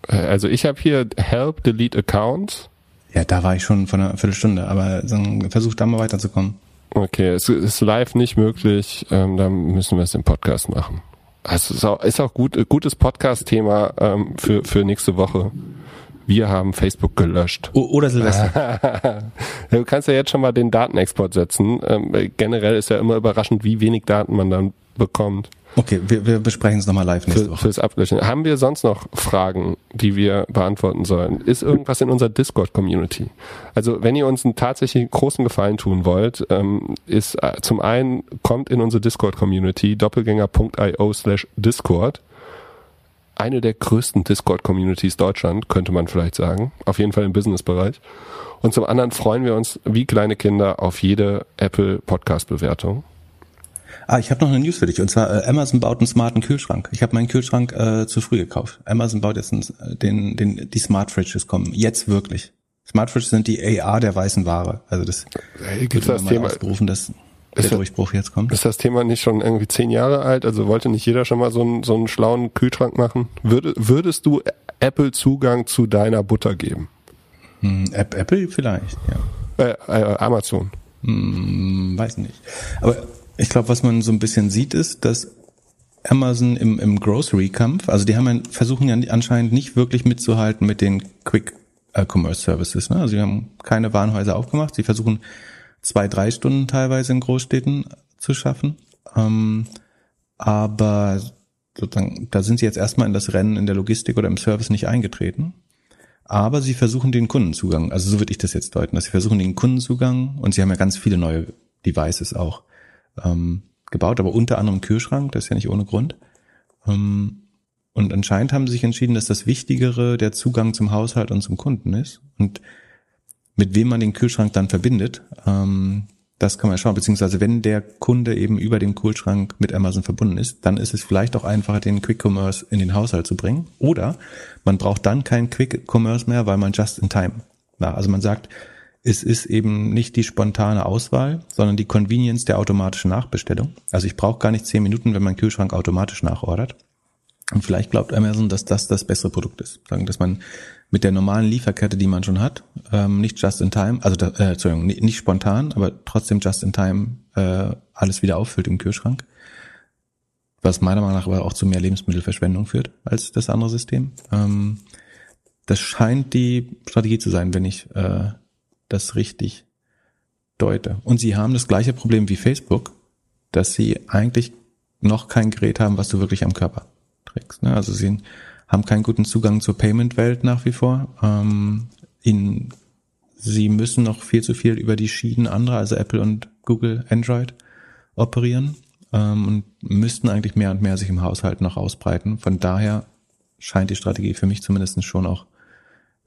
Äh, also ich habe hier Help Delete Account. Ja, da war ich schon vor einer Viertelstunde, aber versuch da mal weiterzukommen. Okay, es ist live nicht möglich, ähm, dann müssen wir es im Podcast machen. Also ist auch, ist auch gut, gutes Podcast-Thema ähm, für, für nächste Woche. Wir haben Facebook gelöscht. Oder Silvester. <laughs> du kannst ja jetzt schon mal den Datenexport setzen. Ähm, generell ist ja immer überraschend, wie wenig Daten man dann bekommt. Okay, wir, wir besprechen es nochmal live nächste Für, Woche. Fürs Ablöschen. Haben wir sonst noch Fragen, die wir beantworten sollen? Ist irgendwas in unserer Discord-Community? Also wenn ihr uns einen tatsächlich großen Gefallen tun wollt, ähm, ist äh, zum einen kommt in unsere Discord-Community doppelgänger.io slash Discord. Eine der größten Discord-Communities Deutschland, könnte man vielleicht sagen. Auf jeden Fall im Business-Bereich. Und zum anderen freuen wir uns wie kleine Kinder auf jede Apple Podcast-Bewertung. Ah, ich habe noch eine News für dich. Und zwar, äh, Amazon baut einen smarten Kühlschrank. Ich habe meinen Kühlschrank äh, zu früh gekauft. Amazon baut jetzt einen, äh, den, den, die Smart Fridges kommen. Jetzt wirklich. Smart Fridges sind die AR der weißen Ware. Also das hey, gibt's das Thema ausgerufen, dass der Durchbruch jetzt kommt. Ist das Thema nicht schon irgendwie zehn Jahre alt? Also wollte nicht jeder schon mal so einen, so einen schlauen Kühlschrank machen? Würde, würdest du Apple Zugang zu deiner Butter geben? Hm, Apple vielleicht, ja. Äh, äh, Amazon. Hm, weiß nicht. Aber ich glaube, was man so ein bisschen sieht, ist, dass Amazon im, im Grocery-Kampf, also die haben versuchen ja anscheinend nicht wirklich mitzuhalten mit den Quick äh, Commerce Services. Ne? Also sie haben keine Warenhäuser aufgemacht. Sie versuchen zwei, drei Stunden teilweise in Großstädten zu schaffen. Ähm, aber sozusagen, da sind sie jetzt erstmal in das Rennen in der Logistik oder im Service nicht eingetreten. Aber sie versuchen den Kundenzugang, also so würde ich das jetzt deuten, dass sie versuchen den Kundenzugang und sie haben ja ganz viele neue Devices auch ähm, gebaut, aber unter anderem Kühlschrank, das ist ja nicht ohne Grund. Ähm, und anscheinend haben sie sich entschieden, dass das Wichtigere der Zugang zum Haushalt und zum Kunden ist. Und mit wem man den Kühlschrank dann verbindet, ähm, das kann man schauen. Beziehungsweise wenn der Kunde eben über den Kühlschrank mit Amazon verbunden ist, dann ist es vielleicht auch einfacher, den Quick Commerce in den Haushalt zu bringen. Oder man braucht dann keinen Quick Commerce mehr, weil man just in time. Na, also man sagt, es ist eben nicht die spontane Auswahl, sondern die Convenience der automatischen Nachbestellung. Also ich brauche gar nicht zehn Minuten, wenn mein Kühlschrank automatisch nachordert. Und vielleicht glaubt Amazon, dass das das bessere Produkt ist. Sagen, dass man mit der normalen Lieferkette, die man schon hat, ähm, nicht just in time, also äh, Entschuldigung, nicht spontan, aber trotzdem just in time äh, alles wieder auffüllt im Kühlschrank. Was meiner Meinung nach aber auch zu mehr Lebensmittelverschwendung führt als das andere System. Ähm, das scheint die Strategie zu sein, wenn ich äh, das richtig deute. Und sie haben das gleiche Problem wie Facebook, dass sie eigentlich noch kein Gerät haben, was du wirklich am Körper trägst. Ne? Also sie haben keinen guten Zugang zur Payment-Welt nach wie vor. Ähm, ihnen, sie müssen noch viel zu viel über die Schienen anderer, also Apple und Google Android, operieren ähm, und müssten eigentlich mehr und mehr sich im Haushalt noch ausbreiten. Von daher scheint die Strategie für mich zumindest schon auch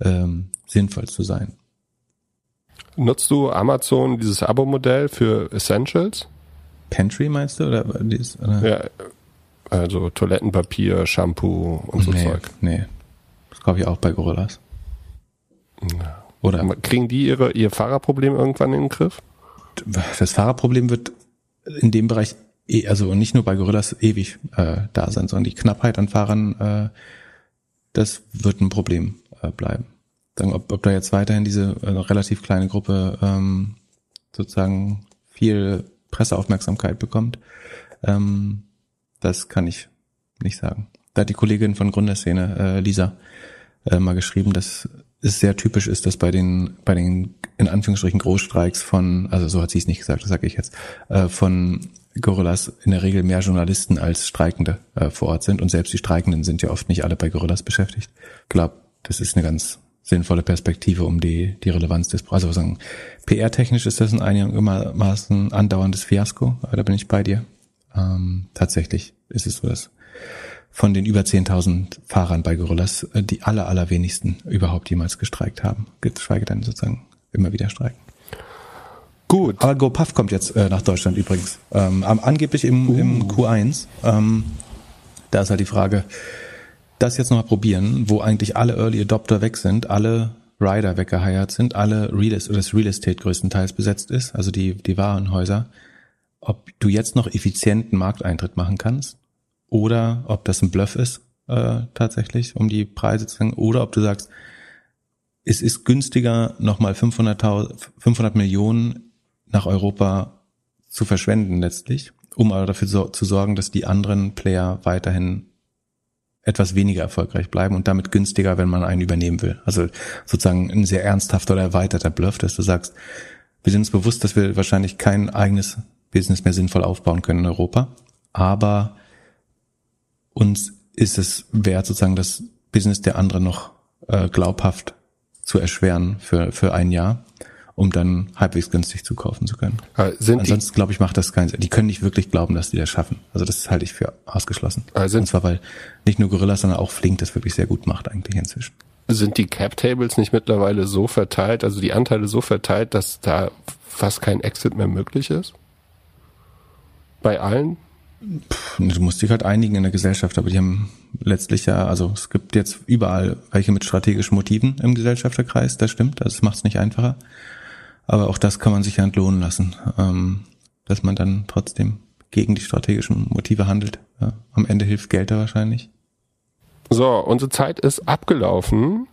ähm, sinnvoll zu sein. Nutzt du Amazon dieses Abo-Modell für Essentials? Pantry meinst du? Oder, oder? Ja, also Toilettenpapier, Shampoo und so nee, Zeug. Nee, das glaube ich auch bei Gorillas. Ja. Oder? Kriegen die ihre, ihr Fahrerproblem irgendwann in den Griff? Das Fahrerproblem wird in dem Bereich, eh, also nicht nur bei Gorillas ewig äh, da sein, sondern die Knappheit an Fahrern, äh, das wird ein Problem äh, bleiben sagen, ob, ob da jetzt weiterhin diese äh, relativ kleine Gruppe ähm, sozusagen viel Presseaufmerksamkeit bekommt. Ähm, das kann ich nicht sagen. Da hat die Kollegin von Gründerszene, äh, Lisa, äh, mal geschrieben, dass es sehr typisch ist, dass bei den, bei den in Anführungsstrichen Großstreiks von, also so hat sie es nicht gesagt, das sage ich jetzt, äh, von Gorillas in der Regel mehr Journalisten als Streikende äh, vor Ort sind und selbst die Streikenden sind ja oft nicht alle bei Gorillas beschäftigt. Ich glaube, das ist eine ganz sinnvolle Perspektive, um die, die Relevanz des, also sagen, PR-technisch ist das ein einigermaßen andauerndes Fiasko, da bin ich bei dir. Ähm, tatsächlich ist es so, dass von den über 10.000 Fahrern bei Gorillas äh, die aller, allerwenigsten überhaupt jemals gestreikt haben, geschweige denn sozusagen immer wieder streiken. Gut. Aber GoPuff kommt jetzt äh, nach Deutschland übrigens. Ähm, angeblich im, uh. im Q1. Ähm, da ist halt die Frage, das jetzt nochmal probieren, wo eigentlich alle Early Adopter weg sind, alle Rider weggeheiert sind, alle Real Estate, das Real Estate größtenteils besetzt ist, also die, die Warenhäuser, ob du jetzt noch effizienten Markteintritt machen kannst oder ob das ein Bluff ist äh, tatsächlich, um die Preise zu senken, oder ob du sagst, es ist günstiger, nochmal 500, 500 Millionen nach Europa zu verschwenden letztlich, um aber dafür so, zu sorgen, dass die anderen Player weiterhin etwas weniger erfolgreich bleiben und damit günstiger, wenn man einen übernehmen will. Also sozusagen ein sehr ernsthafter oder erweiterter Bluff, dass du sagst, wir sind uns bewusst, dass wir wahrscheinlich kein eigenes Business mehr sinnvoll aufbauen können in Europa, aber uns ist es wert, sozusagen das Business der anderen noch äh, glaubhaft zu erschweren für, für ein Jahr um dann halbwegs günstig zu kaufen zu können. sind Ansonsten glaube ich macht das keinen Sinn. Die können nicht wirklich glauben, dass die das schaffen. Also das halte ich für ausgeschlossen. Also Und zwar weil nicht nur Gorillas, sondern auch Flink das wirklich sehr gut macht eigentlich inzwischen. Sind die Cap Tables nicht mittlerweile so verteilt, also die Anteile so verteilt, dass da fast kein Exit mehr möglich ist? Bei allen? Du musst dich halt einigen in der Gesellschaft, aber die haben letztlich ja, also es gibt jetzt überall welche mit strategischen Motiven im Gesellschafterkreis, das stimmt, also es macht es nicht einfacher. Aber auch das kann man sich ja entlohnen lassen, ähm, dass man dann trotzdem gegen die strategischen Motive handelt. Ja, am Ende hilft Geld da wahrscheinlich. So, unsere Zeit ist abgelaufen.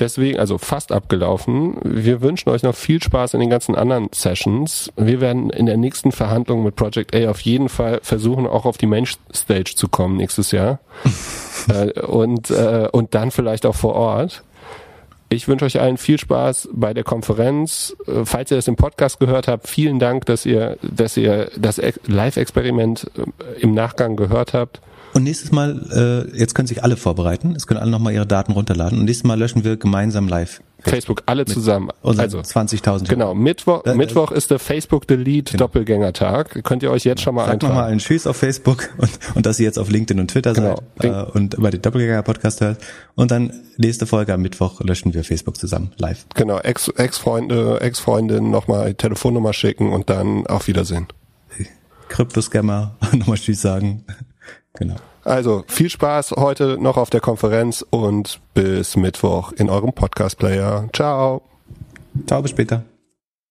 Deswegen, also fast abgelaufen. Wir wünschen euch noch viel Spaß in den ganzen anderen Sessions. Wir werden in der nächsten Verhandlung mit Project A auf jeden Fall versuchen, auch auf die Mainstage zu kommen nächstes Jahr. <laughs> äh, und, äh, und dann vielleicht auch vor Ort. Ich wünsche euch allen viel Spaß bei der Konferenz. Äh, falls ihr das im Podcast gehört habt, vielen Dank, dass ihr, dass ihr das Live-Experiment äh, im Nachgang gehört habt. Und nächstes Mal, äh, jetzt können sich alle vorbereiten, es können alle nochmal ihre Daten runterladen und nächstes Mal löschen wir gemeinsam live. Facebook, alle zusammen. Also 20.000. Genau, Mittwoch, äh, Mittwoch ist der Facebook Delete genau. Doppelgängertag. Könnt ihr euch jetzt schon mal Sagt eintragen. Nochmal einen Tschüss auf Facebook <laughs> und, und dass ihr jetzt auf LinkedIn und Twitter genau. seid äh, und über den Doppelgänger Podcast hört. Und dann nächste Folge am Mittwoch löschen wir Facebook zusammen live. Genau, Ex-Freunde, Ex-Freundin nochmal Telefonnummer schicken und dann auf Wiedersehen. Kryptoscammer <laughs> nochmal Tschüss sagen. <laughs> Genau. Also viel Spaß heute noch auf der Konferenz und bis Mittwoch in eurem Podcast-Player. Ciao. Ciao, bis später.